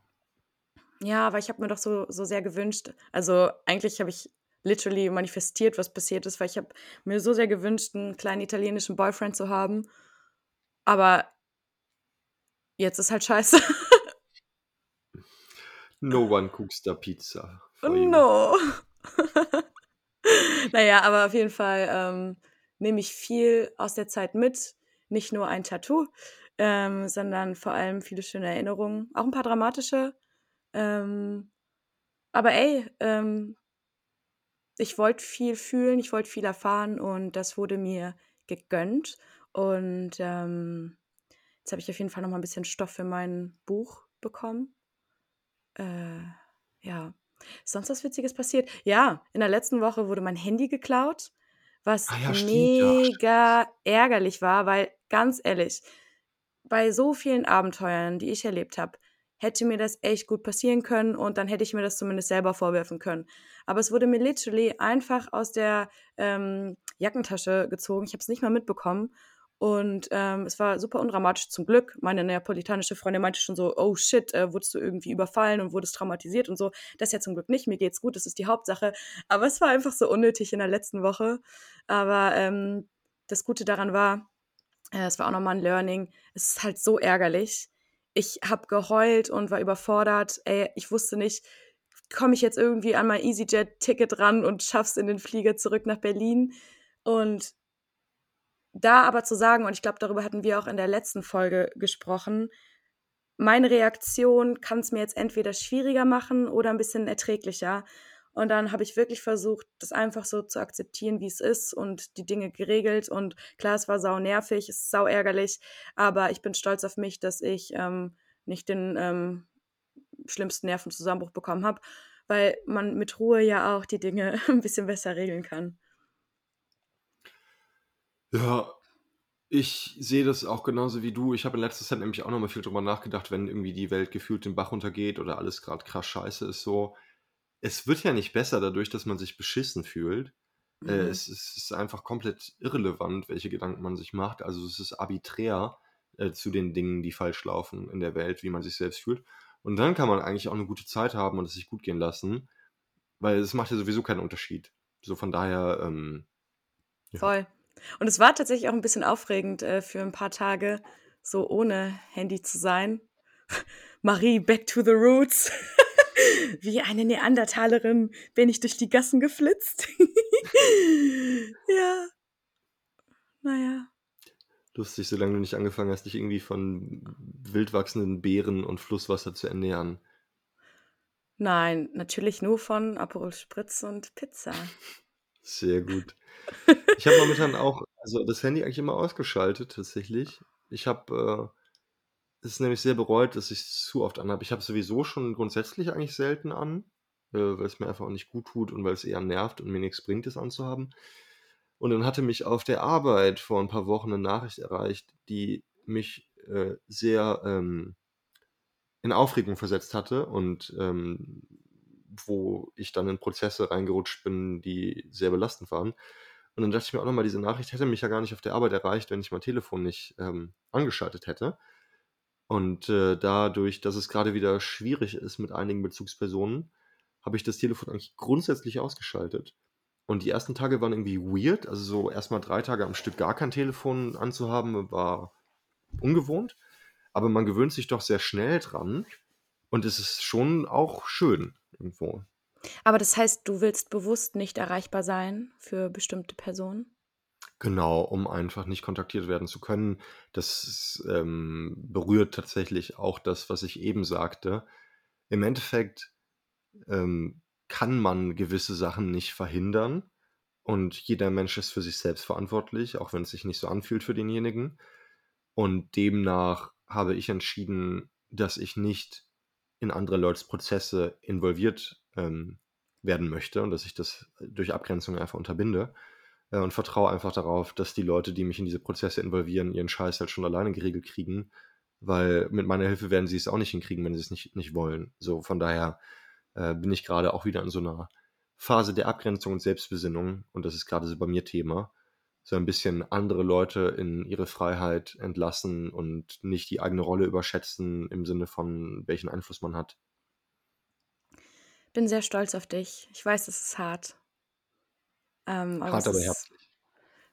Ja, aber ich habe mir doch so, so sehr gewünscht. Also eigentlich habe ich literally manifestiert, was passiert ist, weil ich habe mir so sehr gewünscht, einen kleinen italienischen Boyfriend zu haben. Aber jetzt ist halt scheiße. *laughs* No one cooks the pizza no. *laughs* naja, aber auf jeden Fall ähm, nehme ich viel aus der Zeit mit. Nicht nur ein Tattoo, ähm, sondern vor allem viele schöne Erinnerungen. Auch ein paar dramatische. Ähm, aber ey, ähm, ich wollte viel fühlen, ich wollte viel erfahren und das wurde mir gegönnt. Und ähm, jetzt habe ich auf jeden Fall noch mal ein bisschen Stoff für mein Buch bekommen. Äh, ja. Ist sonst was Witziges passiert? Ja, in der letzten Woche wurde mein Handy geklaut, was Ah ja, stimmt, ja, mega ärgerlich war, weil ganz ehrlich, bei so vielen Abenteuern, die ich erlebt habe, hätte mir das echt gut passieren können und dann hätte ich mir das zumindest selber vorwerfen können. Aber es wurde mir literally einfach aus der ähm, Jackentasche gezogen. Ich habe es nicht mal mitbekommen. Und ähm, es war super undramatisch zum Glück. Meine neapolitanische Freundin meinte schon so, oh shit, äh, wurdest du irgendwie überfallen und wurdest traumatisiert und so. Das ja zum Glück nicht. Mir geht's gut, das ist die Hauptsache. Aber es war einfach so unnötig in der letzten Woche. Aber ähm, das Gute daran war, äh, es war auch nochmal ein Learning. Es ist halt so ärgerlich. Ich habe geheult und war überfordert. Ey, ich wusste nicht, komme ich jetzt irgendwie an mein EasyJet-Ticket ran und schaff's in den Flieger zurück nach Berlin. Und da aber zu sagen, und ich glaube, darüber hatten wir auch in der letzten Folge gesprochen, meine Reaktion kann es mir jetzt entweder schwieriger machen oder ein bisschen erträglicher. Und dann habe ich wirklich versucht, das einfach so zu akzeptieren, wie es ist und die Dinge geregelt. Und klar, es war sau nervig, es ist sau ärgerlich, aber ich bin stolz auf mich, dass ich ähm, nicht den ähm, schlimmsten Nervenzusammenbruch bekommen habe, weil man mit Ruhe ja auch die Dinge *laughs* ein bisschen besser regeln kann. Ja, ich sehe das auch genauso wie du. Ich habe in letzter Zeit nämlich auch noch mal viel drüber nachgedacht, wenn irgendwie die Welt gefühlt den Bach runtergeht oder alles gerade krass scheiße ist so. Es wird ja nicht besser dadurch, dass man sich beschissen fühlt. Äh, Mhm. es, es ist einfach komplett irrelevant, welche Gedanken man sich macht. Also es ist arbiträr äh, zu den Dingen, die falsch laufen in der Welt, wie man sich selbst fühlt. Und dann kann man eigentlich auch eine gute Zeit haben und es sich gut gehen lassen, weil es macht ja sowieso keinen Unterschied. So von daher, ähm, ja. Voll. Und es war tatsächlich auch ein bisschen aufregend, äh, für ein paar Tage so ohne Handy zu sein. *laughs* Marie, back to the roots. *laughs* Wie eine Neandertalerin bin ich durch die Gassen geflitzt. *laughs* ja. Naja. Lustig, solange du nicht angefangen hast, dich irgendwie von wild wachsenden Beeren und Flusswasser zu ernähren. Nein, natürlich nur von Aperol Spritz und Pizza. *laughs* Sehr gut. *laughs* Ich habe momentan auch, also das Handy eigentlich immer ausgeschaltet, tatsächlich. Ich habe äh, es nämlich sehr bereut, dass ich es zu oft anhabe. Ich habe es sowieso schon grundsätzlich eigentlich selten an, äh, weil es mir einfach auch nicht gut tut und weil es eher nervt und mir nichts bringt, es anzuhaben. Und dann hatte mich auf der Arbeit vor ein paar Wochen eine Nachricht erreicht, die mich äh, sehr ähm, in Aufregung versetzt hatte und ähm, wo ich dann in Prozesse reingerutscht bin, die sehr belastend waren. Und dann dachte ich mir auch nochmal, diese Nachricht hätte mich ja gar nicht auf der Arbeit erreicht, wenn ich mein Telefon nicht ähm, angeschaltet hätte. Und äh, dadurch, dass es gerade wieder schwierig ist mit einigen Bezugspersonen, habe ich das Telefon eigentlich grundsätzlich ausgeschaltet. Und die ersten Tage waren irgendwie weird. Also so erstmal drei Tage am Stück gar kein Telefon anzuhaben, war ungewohnt. Aber man gewöhnt sich doch sehr schnell dran. Und es ist schon auch schön irgendwo. Aber das heißt, du willst bewusst nicht erreichbar sein für bestimmte Personen? Genau, um einfach nicht kontaktiert werden zu können. Das, ähm, berührt tatsächlich auch das, was ich eben sagte. Im Endeffekt, ähm, kann man gewisse Sachen nicht verhindern und jeder Mensch ist für sich selbst verantwortlich, auch wenn es sich nicht so anfühlt für denjenigen. Und demnach habe ich entschieden, dass ich nicht in andere Leute's Prozesse involviert, ähm, werden möchte und dass ich das durch Abgrenzung einfach unterbinde äh, und vertraue einfach darauf, dass die Leute, die mich in diese Prozesse involvieren, ihren Scheiß halt schon alleine geregelt kriegen, weil mit meiner Hilfe werden sie es auch nicht hinkriegen, wenn sie es nicht, nicht wollen. So, von daher äh, bin ich gerade auch wieder in so einer Phase der Abgrenzung und Selbstbesinnung und das ist gerade so bei mir Thema. So ein bisschen andere Leute in ihre Freiheit entlassen und nicht die eigene Rolle überschätzen im Sinne von, welchen Einfluss man hat. Bin sehr stolz auf dich. Ich weiß, es ist hart. Ähm, aber Hart, aber herzlich.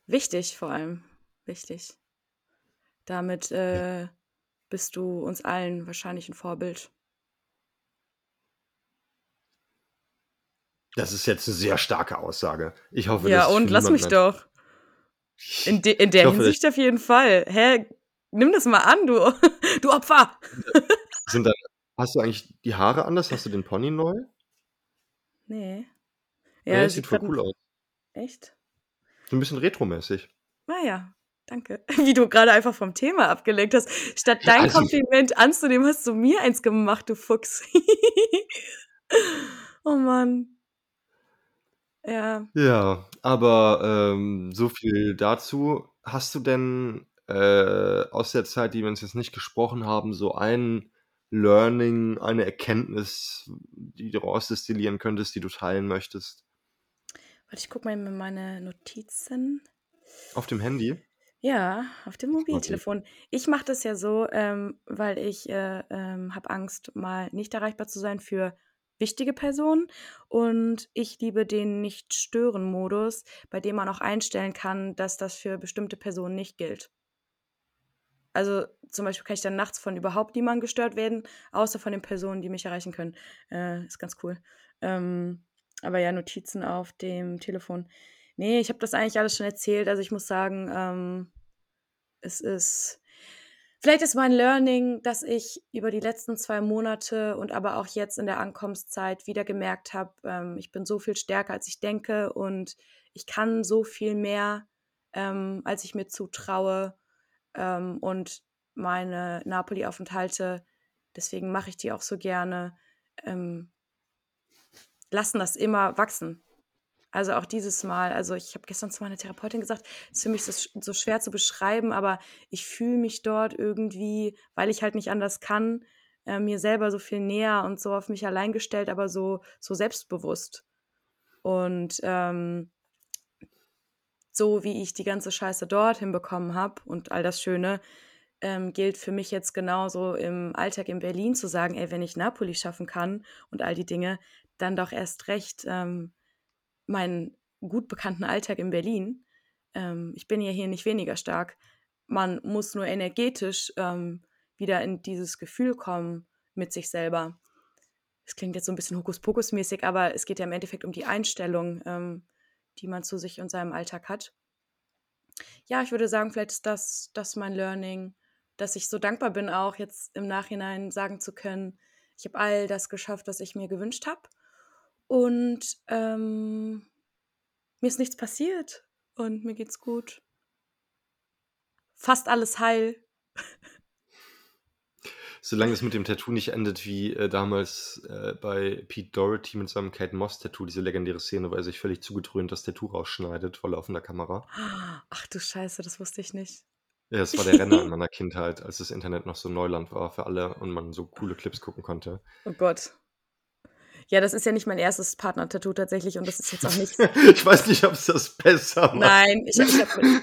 wichtig vor allem. Wichtig. Damit Ja. äh, bist du uns allen wahrscheinlich ein Vorbild. Das ist jetzt eine sehr starke Aussage. Ich hoffe, Ja, und lass mich doch. In, de in der hoffe, Hinsicht auf jeden Fall. Hä? Nimm das mal an, du, *laughs* du Opfer. *laughs* sind deine hast du eigentlich die Haare anders? Hast du den Pony neu? Nee. Ja, Ja, das sieht voll cool aus. Echt? So ein bisschen retromäßig. Na ja, danke. *laughs* Wie du gerade einfach vom Thema abgelenkt hast. Statt dein Also Kompliment anzunehmen, hast du mir eins gemacht, du Fuchs. *laughs* Oh Mann. Ja. Ja, aber, ähm, so viel dazu. Hast du denn, äh, aus der Zeit, die wir uns jetzt nicht gesprochen haben, so ein Learning, eine Erkenntnis, die du rausdestillieren könntest, die du teilen möchtest? Warte, ich gucke mal in meine Notizen. Auf dem Handy? Ja, auf dem. Mobiltelefon. Ich mache das ja so, ähm, weil ich, äh, ähm, habe Angst, mal nicht erreichbar zu sein für wichtige Personen und ich liebe den Nicht-Stören-Modus, bei dem man auch einstellen kann, dass das für bestimmte Personen nicht gilt. Also, zum Beispiel kann ich dann nachts von überhaupt niemandem gestört werden, außer von den Personen, die mich erreichen können. Äh, ist ganz cool. Ähm, aber ja, Notizen auf dem Telefon. Ne, ich habe das eigentlich alles schon erzählt. Also, ich muss sagen, ähm, es ist vielleicht ist mein Learning, dass ich über die letzten 2 Monate und aber auch jetzt in der Ankommenszeit wieder gemerkt habe, ähm, ich bin so viel stärker, als ich denke und ich kann so viel mehr, ähm, als ich mir zutraue. Ähm, und meine Napoli-Aufenthalte, deswegen mache ich die auch so gerne, ähm lassen das immer wachsen. Also, auch dieses Mal also, ich habe gestern zu meiner Therapeutin gesagt, es ist für mich so sch so schwer zu beschreiben, aber ich fühle mich dort irgendwie, weil ich halt nicht anders kann, äh, mir selber so viel näher und so auf mich allein gestellt, aber so so selbstbewusst. Und, ähm so wie ich die ganze Scheiße dort hinbekommen habe und all das Schöne, ähm, gilt für mich jetzt genauso im Alltag in Berlin zu sagen: „Ey, wenn ich Napoli schaffen kann und all die Dinge, dann doch erst recht, ähm, meinen gut bekannten Alltag in Berlin.“ Ähm, ich bin ja hier nicht weniger stark. Man muss nur energetisch, ähm, wieder in dieses Gefühl kommen mit sich selber. Es klingt jetzt so 'n bisschen Hokuspokus-mäßig, aber es geht ja im Endeffekt um die Einstellung, ähm, die man zu sich und seinem Alltag hat. Ja, ich würde sagen, vielleicht ist das das mein Learning, dass ich so dankbar bin, auch jetzt im Nachhinein sagen zu können: „Ich habe all das geschafft, was ich mir gewünscht habe und, ähm, mir ist nichts passiert und mir geht's gut.“ Fast alles heil. Solange es mit dem Tattoo nicht endet wie, äh, damals, äh, bei Pete Doherty mit seinem Kate Moss-Tattoo, diese legendäre Szene, wo er sich völlig zugedröhnt das Tattoo rausschneidet vor laufender Kamera. Ach du Scheiße, das wusste ich nicht. Ja, das war der Renner in meiner *laughs* Kindheit, als das Internet noch so Neuland war für alle und man so coole Clips gucken konnte. Oh Gott. Ja, das ist ja nicht mein 1. Partner-Tattoo tatsächlich und das ist jetzt auch nichts *laughs* Ich weiß nicht, ob's das besser macht. Nein, ich ich habe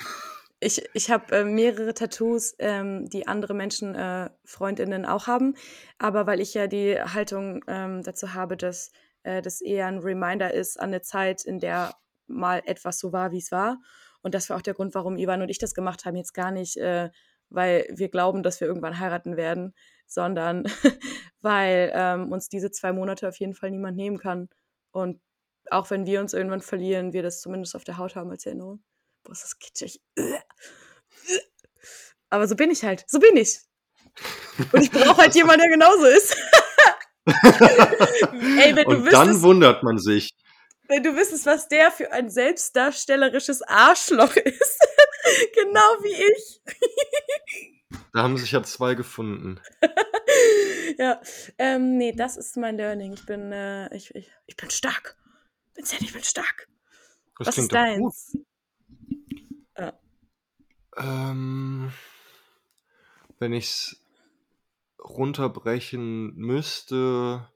ich ich habe, äh, mehrere Tattoos, ähm, die andere Menschen, äh, Freundinnen auch haben, aber weil ich ja die Haltung, ähm, dazu habe, dass, äh, das eher 'n Reminder ist an 'ne Zeit, in der mal etwas so war, wie's war. Und das war auch der Grund, warum Ivan und ich das gemacht haben. Jetzt gar nicht, äh, weil wir glauben, dass wir irgendwann heiraten werden, sondern *laughs* weil, ähm, uns diese 2 Monate auf jeden Fall niemand nehmen kann. Und auch wenn wir uns irgendwann verlieren, wir das zumindest auf der Haut haben als Erinnerung. boah, ist das kitschig. *laughs* Aber so bin ich halt. So bin ich. Und ich brauche halt *laughs* jemanden, der genauso ist. Ey, wenn du Und wüsstest, dann wundert man sich. Wenn du wüsstest, was der für ein selbstdarstellerisches Arschloch ist. genau wie ich. Da haben sich ja zwei gefunden. *laughs* ja, ähm, nee, das ist mein Learning. Ich bin, äh, ich, ich, ich bin stark. Vincent, ich bin stark. Das was ist deins? Ja. Ähm, wenn ich es runterbrechen müsste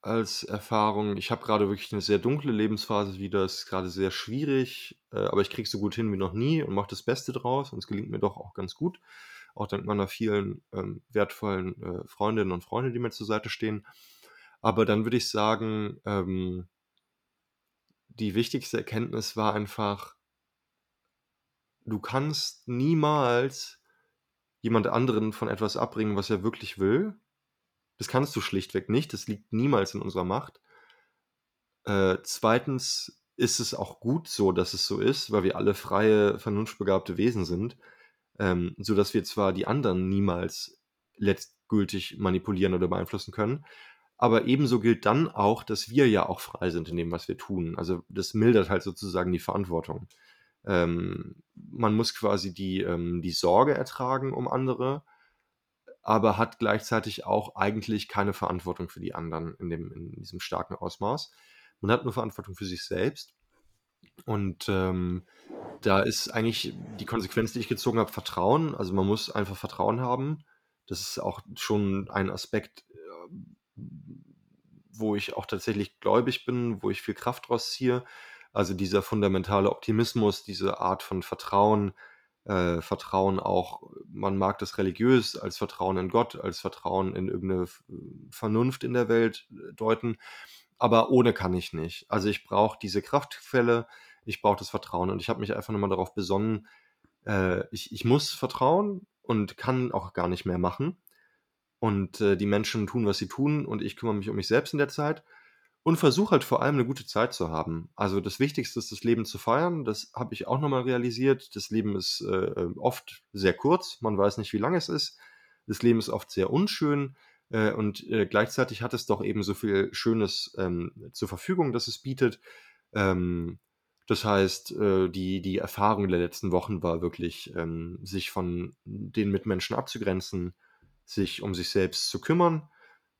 als Erfahrung, ich habe gerade wirklich eine sehr dunkle Lebensphase wieder, es ist gerade sehr schwierig, äh, aber ich kriege so gut hin wie noch nie und mache das Beste draus und es gelingt mir doch auch ganz gut, auch dank meiner vielen ähm, wertvollen äh, Freundinnen und Freunde, die mir zur Seite stehen. Aber dann würde ich sagen, ähm, die wichtigste Erkenntnis war einfach, du kannst niemals jemand anderen von etwas abbringen, was er wirklich will. Das kannst du schlichtweg nicht. Das liegt niemals in unserer Macht. Äh, zweitens ist es auch gut so, dass es so ist, weil wir alle freie, vernunftbegabte Wesen sind, ähm, so dass wir zwar die anderen niemals letztgültig manipulieren oder beeinflussen können, aber ebenso gilt dann auch, dass wir ja auch frei sind in dem, was wir tun. Also das mildert halt sozusagen die Verantwortung. Ähm, man muss quasi die, ähm, die Sorge ertragen um andere, aber hat gleichzeitig auch eigentlich keine Verantwortung für die anderen in, dem, in diesem starken Ausmaß. Man hat nur Verantwortung für sich selbst. Und ähm, da ist eigentlich die Konsequenz, die ich gezogen habe, Vertrauen. Also man muss einfach Vertrauen haben. Das ist auch schon ein Aspekt, äh, wo ich auch tatsächlich gläubig bin, wo ich viel Kraft draus ziehe. Also dieser fundamentale Optimismus, diese Art von Vertrauen, äh, Vertrauen auch, man mag das religiös als Vertrauen in Gott, als Vertrauen in irgendeine Vernunft in der Welt äh, deuten, aber ohne kann ich nicht. Also ich brauche diese Kraftquelle, ich brauche das Vertrauen und ich habe mich einfach nochmal darauf besonnen, äh, ich, ich muss vertrauen und kann auch gar nicht mehr machen. Und äh, die Menschen tun, was sie tun und ich kümmere mich um mich selbst in der Zeit und versuche halt vor allem eine gute Zeit zu haben. Also das Wichtigste ist, das Leben zu feiern. Das habe ich auch nochmal realisiert. Das Leben ist äh, oft sehr kurz. Man weiß nicht, wie lang es ist. Das Leben ist oft sehr unschön. Äh, und äh, gleichzeitig hat es doch eben so viel Schönes ähm, zur Verfügung, dass es bietet. Ähm, das heißt, äh, die, die Erfahrung der letzten Wochen war wirklich, ähm, sich von den Mitmenschen abzugrenzen, sich um sich selbst zu kümmern,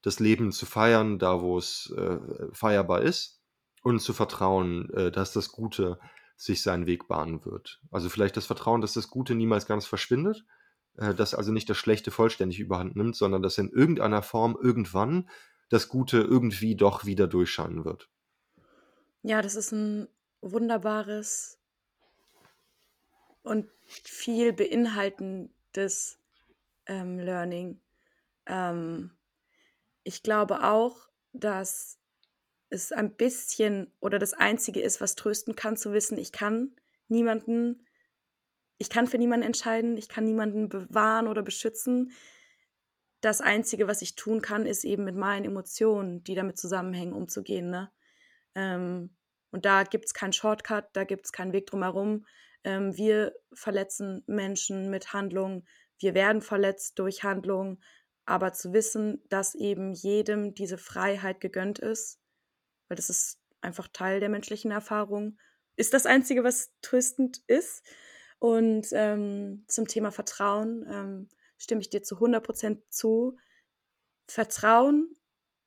das Leben zu feiern, da wo es äh, feierbar ist und zu vertrauen, äh, dass das Gute sich seinen Weg bahnen wird. Also vielleicht das Vertrauen, dass das Gute niemals ganz verschwindet, äh, dass also nicht das Schlechte vollständig überhand nimmt, sondern dass in irgendeiner Form irgendwann das Gute irgendwie doch wieder durchscheinen wird. Ja, das ist ein wunderbares und viel beinhaltendes ähm, Learning. Ähm, ich glaube auch, dass es ein bisschen oder das Einzige ist, was trösten kann, zu wissen, ich kann niemanden, ich kann für niemanden entscheiden, ich kann niemanden bewahren oder beschützen. Das Einzige, was ich tun kann, ist eben mit meinen Emotionen, die damit zusammenhängen, umzugehen. Ne? Ähm, und da gibt es keinen Shortcut, da gibt es keinen Weg drumherum. Ähm, wir verletzen Menschen mit Handlungen, wir werden verletzt durch Handlungen, aber zu wissen, dass eben jedem diese Freiheit gegönnt ist, weil das ist einfach Teil der menschlichen Erfahrung, ist das Einzige, was tröstend ist. Und ähm, zum Thema Vertrauen ähm, stimme ich dir zu 100% zu. Vertrauen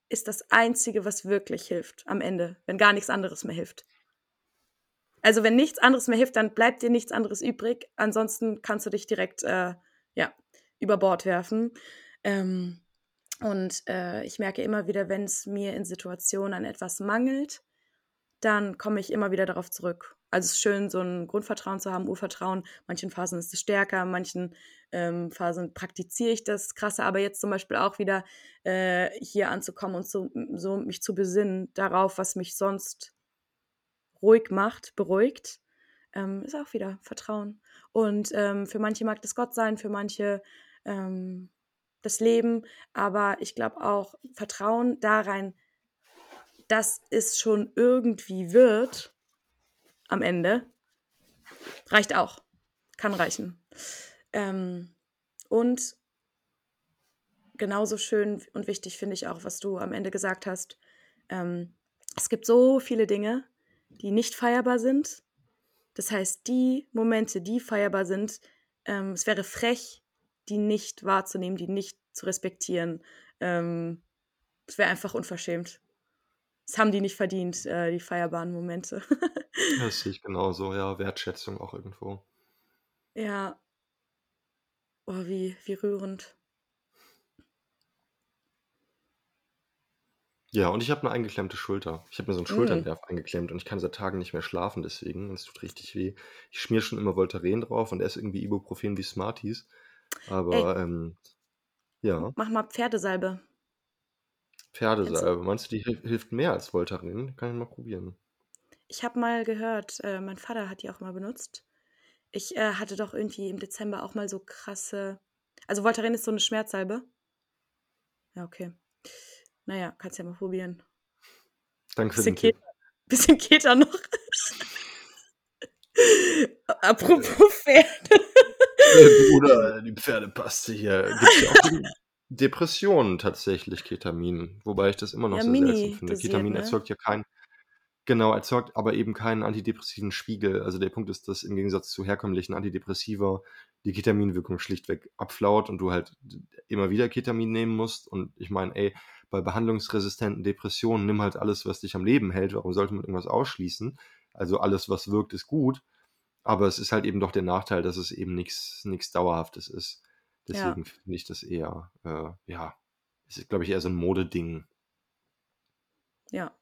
ist das Einzige, was wirklich hilft am Ende, wenn gar nichts anderes mehr hilft. Also wenn nichts anderes mehr hilft, dann bleibt dir nichts anderes übrig. Ansonsten kannst du dich direkt äh, ja, über Bord werfen. Ähm, und äh, ich merke immer wieder, wenn es mir in Situationen an etwas mangelt, dann komme ich immer wieder darauf zurück. Also es ist schön, so ein Grundvertrauen zu haben, Urvertrauen. Manchen Phasen ist es stärker, manchen ähm, Phasen praktiziere ich das krasser. Aber jetzt zum Beispiel auch wieder äh, hier anzukommen und so, so mich zu besinnen darauf, was mich sonst ruhig macht, beruhigt, ähm, ist auch wieder Vertrauen. Und ähm, für manche mag das Gott sein, für manche ähm, das Leben, aber ich glaube auch Vertrauen da rein, dass es schon irgendwie wird am Ende. Reicht auch. Kann reichen. Ähm, und genauso schön und wichtig finde ich auch, was du am Ende gesagt hast. Ähm, es gibt so viele Dinge, die nicht feierbar sind. Das heißt, die Momente, die feierbar sind, ähm, es wäre frech, die nicht wahrzunehmen, die nicht zu respektieren. Ähm, es wäre einfach unverschämt. Das haben die nicht verdient, äh, die feierbaren Momente. *laughs* das sehe ich genauso, ja. Wertschätzung auch irgendwo. Ja. Oh, wie, wie rührend. Ja, und ich habe eine eingeklemmte Schulter. Ich habe mir so einen Mm. Schulternerv eingeklemmt und ich kann seit Tagen nicht mehr schlafen deswegen. Und es tut richtig weh. Ich schmiere schon immer Voltaren drauf und esse irgendwie Ibuprofen wie Smarties. Ey, Aber ähm, ja, mach mal Pferdesalbe. Pferdesalbe. Meinst du, die hilft mehr als Voltaren? Kann ich mal probieren. Ich habe mal gehört, äh, mein Vater hat die auch mal benutzt. Ich äh, hatte doch irgendwie im Dezember auch mal so krasse. Also Voltaren ist so eine Schmerzsalbe. Ja, okay. Naja, kannst ja mal probieren. Danke für den Tipp. *laughs* bisschen Keter noch. *laughs* Apropos Pferde. *laughs* Bruder, die Pferdepaste hier. Gibt ja auch Depressionen tatsächlich Ketamin, wobei ich das immer noch Ja, sehr seltsam finde. Ketamin ne? erzeugt ja kein genau, erzeugt aber eben keinen antidepressiven Spiegel. Also der Punkt ist, dass im Gegensatz zu herkömmlichen Antidepressiva die Ketaminwirkung schlichtweg abflaut und du halt immer wieder Ketamin nehmen musst. Und ich meine, ey, bei behandlungsresistenten Depressionen nimm halt alles, was dich am Leben hält. Warum sollte man irgendwas ausschließen? Also alles, was wirkt, ist gut. Aber es ist halt eben doch der Nachteil, dass es eben nichts nichts Dauerhaftes ist. Ja. Deswegen finde ich das eher, äh, ja, es ist, glaube ich, eher so ein Modeding. Ja.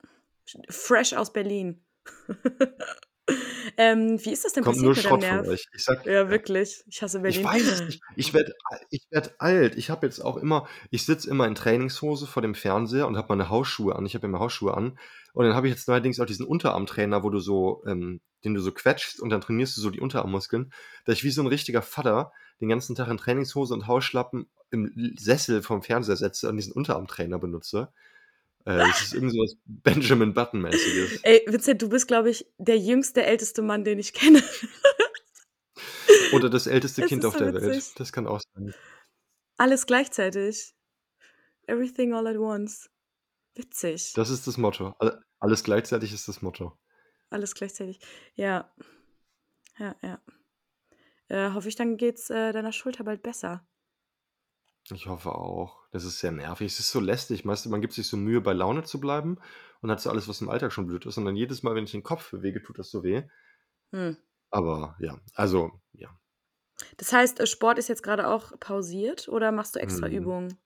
Fresh aus Berlin. *laughs* *laughs* ähm, wie ist das denn Kommt passiert nur Schrott von euch. Ich sag, Ja, ja. wirklich. Ich hasse Ich Berlin. weiß es nicht. *laughs* Ich werde ich werd alt. Ich habe jetzt auch immer, ich sitze immer in Trainingshose vor dem Fernseher und habe meine Hausschuhe an. Ich habe immer Hausschuhe an. Und dann habe ich jetzt neuerdings auch diesen Unterarmtrainer, wo du so, ähm, den du so quetschst und dann trainierst du so die Unterarmmuskeln. Da ich wie so ein richtiger Vater den ganzen Tag in Trainingshose und Hausschlappen im Sessel vom Fernseher setze und diesen Unterarmtrainer benutze. Äh, das ist irgendwie so was Benjamin Button-mäßiges. Ey, Vincent, du bist, glaube ich, der jüngste, älteste Mann, den ich kenne. *laughs* Oder das älteste Es Kind auf so der Welt. witzig. Das kann auch sein. Alles gleichzeitig. Everything all at once. Witzig. Das ist das Motto. All- Alles gleichzeitig ist das Motto. Alles gleichzeitig. Ja. Ja, ja. Äh, hoffe ich, dann geht's äh, deiner Schulter bald besser. Ich hoffe auch. Das ist sehr nervig. Es ist so lästig. Weißt du, man gibt sich so Mühe, bei Laune zu bleiben und hat so alles, was im Alltag schon blöd ist. Und dann jedes Mal, wenn ich den Kopf bewege, tut das so weh. Hm. Aber ja, also, ja. Das heißt, äh, Sport ist jetzt gerade auch pausiert oder machst du extra Hm. Übungen?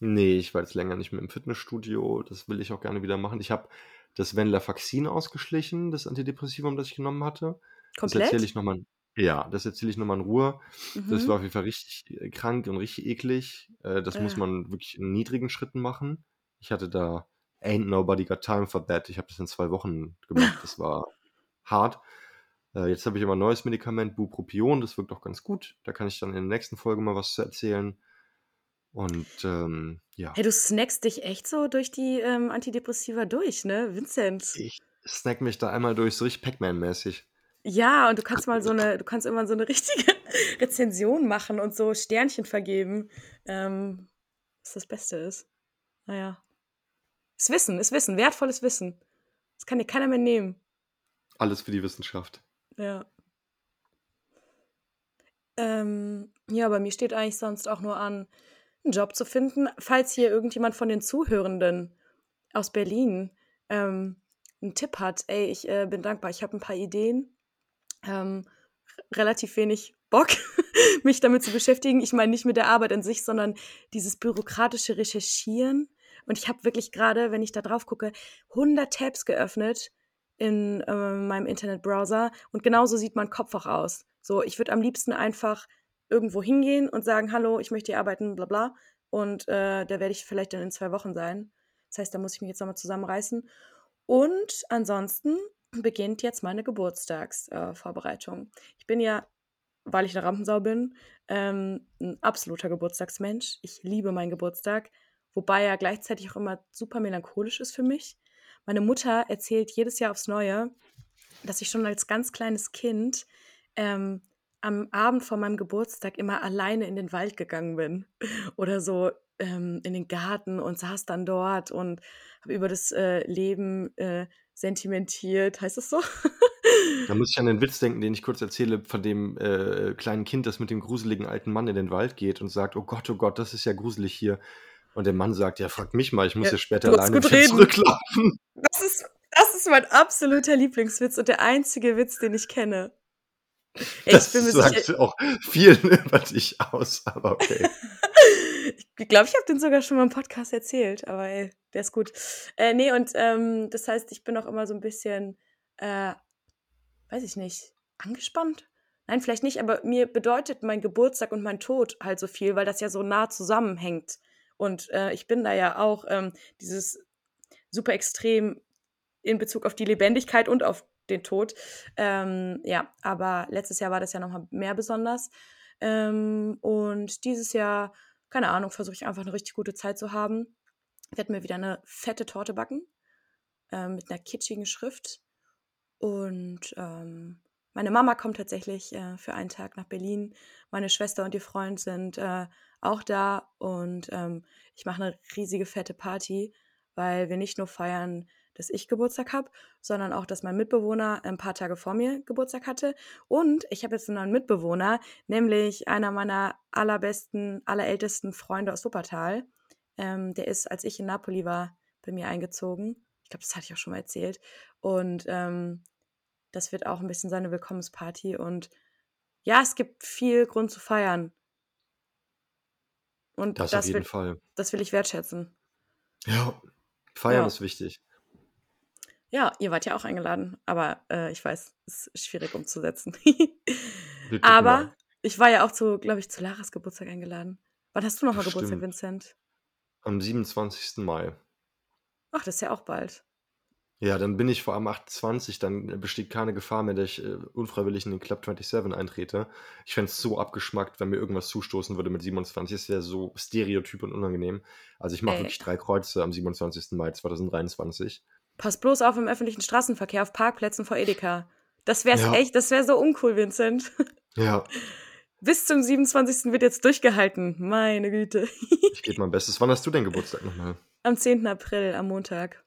Nee, ich war jetzt länger nicht mehr im Fitnessstudio. Das will ich auch gerne wieder machen. Ich habe das Venlafaxin ausgeschlichen, das Antidepressivum, das ich genommen hatte. Das erzähle Komplett? ich nochmal. Ja, das erzähle ich nochmal in Ruhe. Das Mhm. war auf jeden Fall richtig äh, krank und richtig eklig. Äh, Das muss Äh. man wirklich in niedrigen Schritten machen. Ich hatte da Ain't nobody got time for that. Ich habe das in zwei Wochen gemacht. *laughs* Das war hart. Äh, Jetzt habe ich aber ein neues Medikament, Bupropion. Das wirkt auch ganz gut. Da kann ich dann in der nächsten Folge mal was zu erzählen. Und ähm, ja, Hey, du snackst dich echt so durch die ähm, Antidepressiva durch, ne, Vincent? ich snack mich da einmal durch, so richtig Pac-Man-mäßig. Ja, und du kannst mal so eine, du kannst immer so eine richtige *laughs* Rezension machen und so Sternchen vergeben, ähm, was das Beste ist. Naja. Ist Wissen, ist Wissen, wertvolles Wissen. Das kann dir keiner mehr nehmen. Alles für die Wissenschaft. Ja. Ähm, ja, bei mir steht eigentlich sonst auch nur an, einen Job zu finden. Falls hier irgendjemand von den Zuhörenden aus Berlin ähm, einen Tipp hat, ey, ich äh, bin dankbar. Ich habe ein paar Ideen. Ähm, relativ wenig Bock, *laughs* mich damit zu beschäftigen. Ich meine nicht mit der Arbeit an sich, sondern dieses bürokratische Recherchieren. Und ich habe wirklich gerade, wenn ich da drauf gucke, 100 Tabs geöffnet in äh, meinem Internetbrowser und genauso sieht mein Kopf auch aus. So, ich würde am liebsten einfach irgendwo hingehen und sagen, hallo, ich möchte hier arbeiten, bla bla. Und äh, da werde ich vielleicht dann in zwei Wochen sein. Das heißt, da muss ich mich jetzt nochmal zusammenreißen. Und ansonsten beginnt jetzt meine Geburtstagsvorbereitung. ich bin ja, weil ich eine Rampensau bin, ähm, ein absoluter Geburtstagsmensch. Ich liebe meinen Geburtstag, wobei er gleichzeitig auch immer super melancholisch ist für mich. Meine Mutter erzählt jedes Jahr aufs Neue, dass ich schon als ganz kleines Kind ähm, am Abend vor meinem Geburtstag immer alleine in den Wald gegangen bin *laughs* oder so ähm, in den Garten und saß dann dort und habe über das äh, Leben äh, sentimentiert. Heißt das so? Da muss ich an den Witz denken, den ich kurz erzähle, von dem äh, kleinen Kind, das mit dem gruseligen alten Mann in den Wald geht und sagt: Oh Gott, oh Gott, das ist ja gruselig hier. Und der Mann sagt: Ja, frag mich mal, ich muss ja, ja später alleine zurücklaufen. Das ist, das ist mein absoluter Lieblingswitz und der einzige Witz, den ich kenne. Ey, das ich sagt sicher, auch viel *laughs* über dich aus, aber okay. *laughs* ich glaube, ich habe den sogar schon mal im Podcast erzählt, aber ey, der ist gut. Äh, nee, und ähm, das heißt, ich bin auch immer so ein bisschen, äh, weiß ich nicht, angespannt? Nein, vielleicht nicht, aber mir bedeutet mein Geburtstag und mein Tod halt so viel, weil das ja so nah zusammenhängt. Und äh, ich bin da ja auch ähm, dieses super extrem in Bezug auf die Lebendigkeit und auf den Tod. Ähm, ja, aber letztes Jahr war das ja nochmal mehr besonders. Ähm, und dieses Jahr, keine Ahnung, versuche ich einfach eine richtig gute Zeit zu haben. Ich werde mir wieder eine fette Torte backen äh, mit einer kitschigen Schrift. Und ähm, meine Mama kommt tatsächlich äh, für einen Tag nach Berlin. Meine Schwester und ihr Freund sind äh, auch da und ähm, ich mache eine riesige fette Party, weil wir nicht nur feiern, dass ich Geburtstag habe, sondern auch, dass mein Mitbewohner ein paar Tage vor mir Geburtstag hatte. Und ich habe jetzt einen neuen Mitbewohner, nämlich einer meiner allerbesten, allerältesten Freunde aus Wuppertal. Ähm, der ist, als ich in Napoli war, bei mir eingezogen. Ich glaube, das hatte ich auch schon mal erzählt. Und ähm, das wird auch ein bisschen seine Willkommensparty. Und ja, es gibt viel Grund zu feiern. Und das, das auf jeden will, Fall. Das will ich wertschätzen. Ja, feiern ja. ist wichtig. Ja, ihr wart ja auch eingeladen, aber äh, ich weiß, es ist schwierig umzusetzen. *laughs* aber ich war ja auch zu, glaube ich, zu Laras Geburtstag eingeladen. Wann hast du nochmal Geburtstag, Vincent? Am 27. Mai. Ach, das ist ja auch bald. Ja, dann bin ich vor allem 28, dann besteht keine Gefahr mehr, dass ich äh, unfreiwillig in den Club 27 eintrete. Ich fände es so abgeschmackt, wenn mir irgendwas zustoßen würde mit 27. Es wäre so stereotyp und unangenehm. Also ich mache wirklich drei Kreuze am 27. Mai 2023. Pass bloß auf im öffentlichen Straßenverkehr, auf Parkplätzen vor Edeka. Das wäre ja. echt, das wäre so uncool, Vincent. *laughs* Ja. Bis zum 27. wird jetzt durchgehalten. Meine Güte. ich gebe mein Bestes. Wann hast du denn Geburtstag nochmal? Am 10. April, am Montag.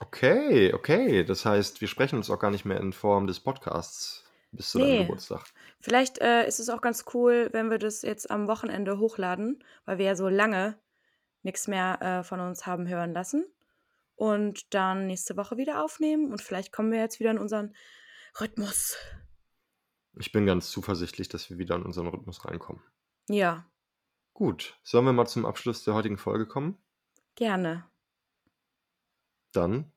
Okay, okay. Das heißt, wir sprechen uns auch gar nicht mehr in Form des Podcasts bis zu nee. deinem Geburtstag. Vielleicht äh, ist es auch ganz cool, wenn wir das jetzt am Wochenende hochladen, weil wir ja so lange nichts mehr äh, von uns haben hören lassen und dann nächste Woche wieder aufnehmen und vielleicht kommen wir jetzt wieder in unseren Rhythmus. Ich bin ganz zuversichtlich, dass wir wieder in unseren Rhythmus reinkommen. Ja. Gut, sollen wir mal zum Abschluss der heutigen Folge kommen? Gerne. Dann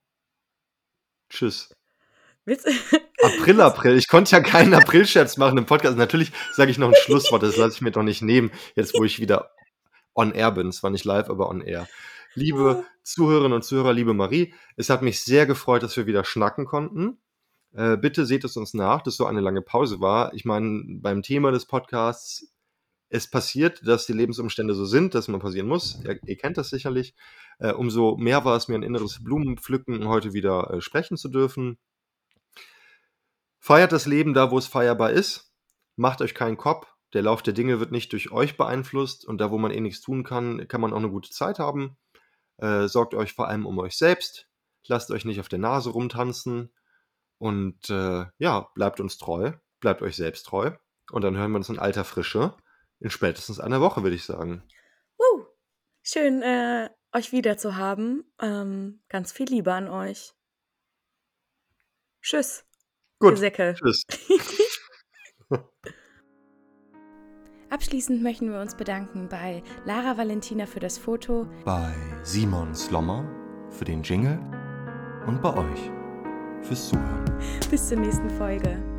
tschüss. Witz *laughs* April, April. Ich konnte ja keinen April-Scherz machen im Podcast. Natürlich sage ich noch ein Schlusswort, das lasse ich mir doch nicht nehmen, jetzt wo ich wieder on air bin. Zwar nicht live, aber on air. Liebe Zuhörerinnen und Zuhörer, liebe Marie, es hat mich sehr gefreut, dass wir wieder schnacken konnten. Äh, bitte seht es uns nach, dass so eine lange Pause war. Ich meine, beim Thema des Podcasts, es passiert, dass die Lebensumstände so sind, dass man pausieren muss. Ihr, ihr kennt das sicherlich. Äh, umso mehr war es mir ein inneres Blumenpflücken, heute wieder äh, sprechen zu dürfen. Feiert das Leben da, wo es feierbar ist. Macht euch keinen Kopf. Der Lauf der Dinge wird nicht durch euch beeinflusst und da, wo man eh nichts tun kann, kann man auch eine gute Zeit haben. Äh, sorgt euch vor allem um euch selbst. Lasst euch nicht auf der Nase rumtanzen. Und äh, ja, bleibt uns treu. Bleibt euch selbst treu. Und dann hören wir uns in alter Frische in spätestens einer Woche, würde ich sagen. Uh, schön, äh, euch wieder zu haben. Ähm, ganz viel Liebe an euch. Tschüss. Gut. Säcke. Tschüss. *laughs* Abschließend möchten wir uns bedanken bei Lara Valentina für das Foto, bei Simon Slommer für den Jingle und bei euch fürs Zuhören. Bis zur nächsten Folge.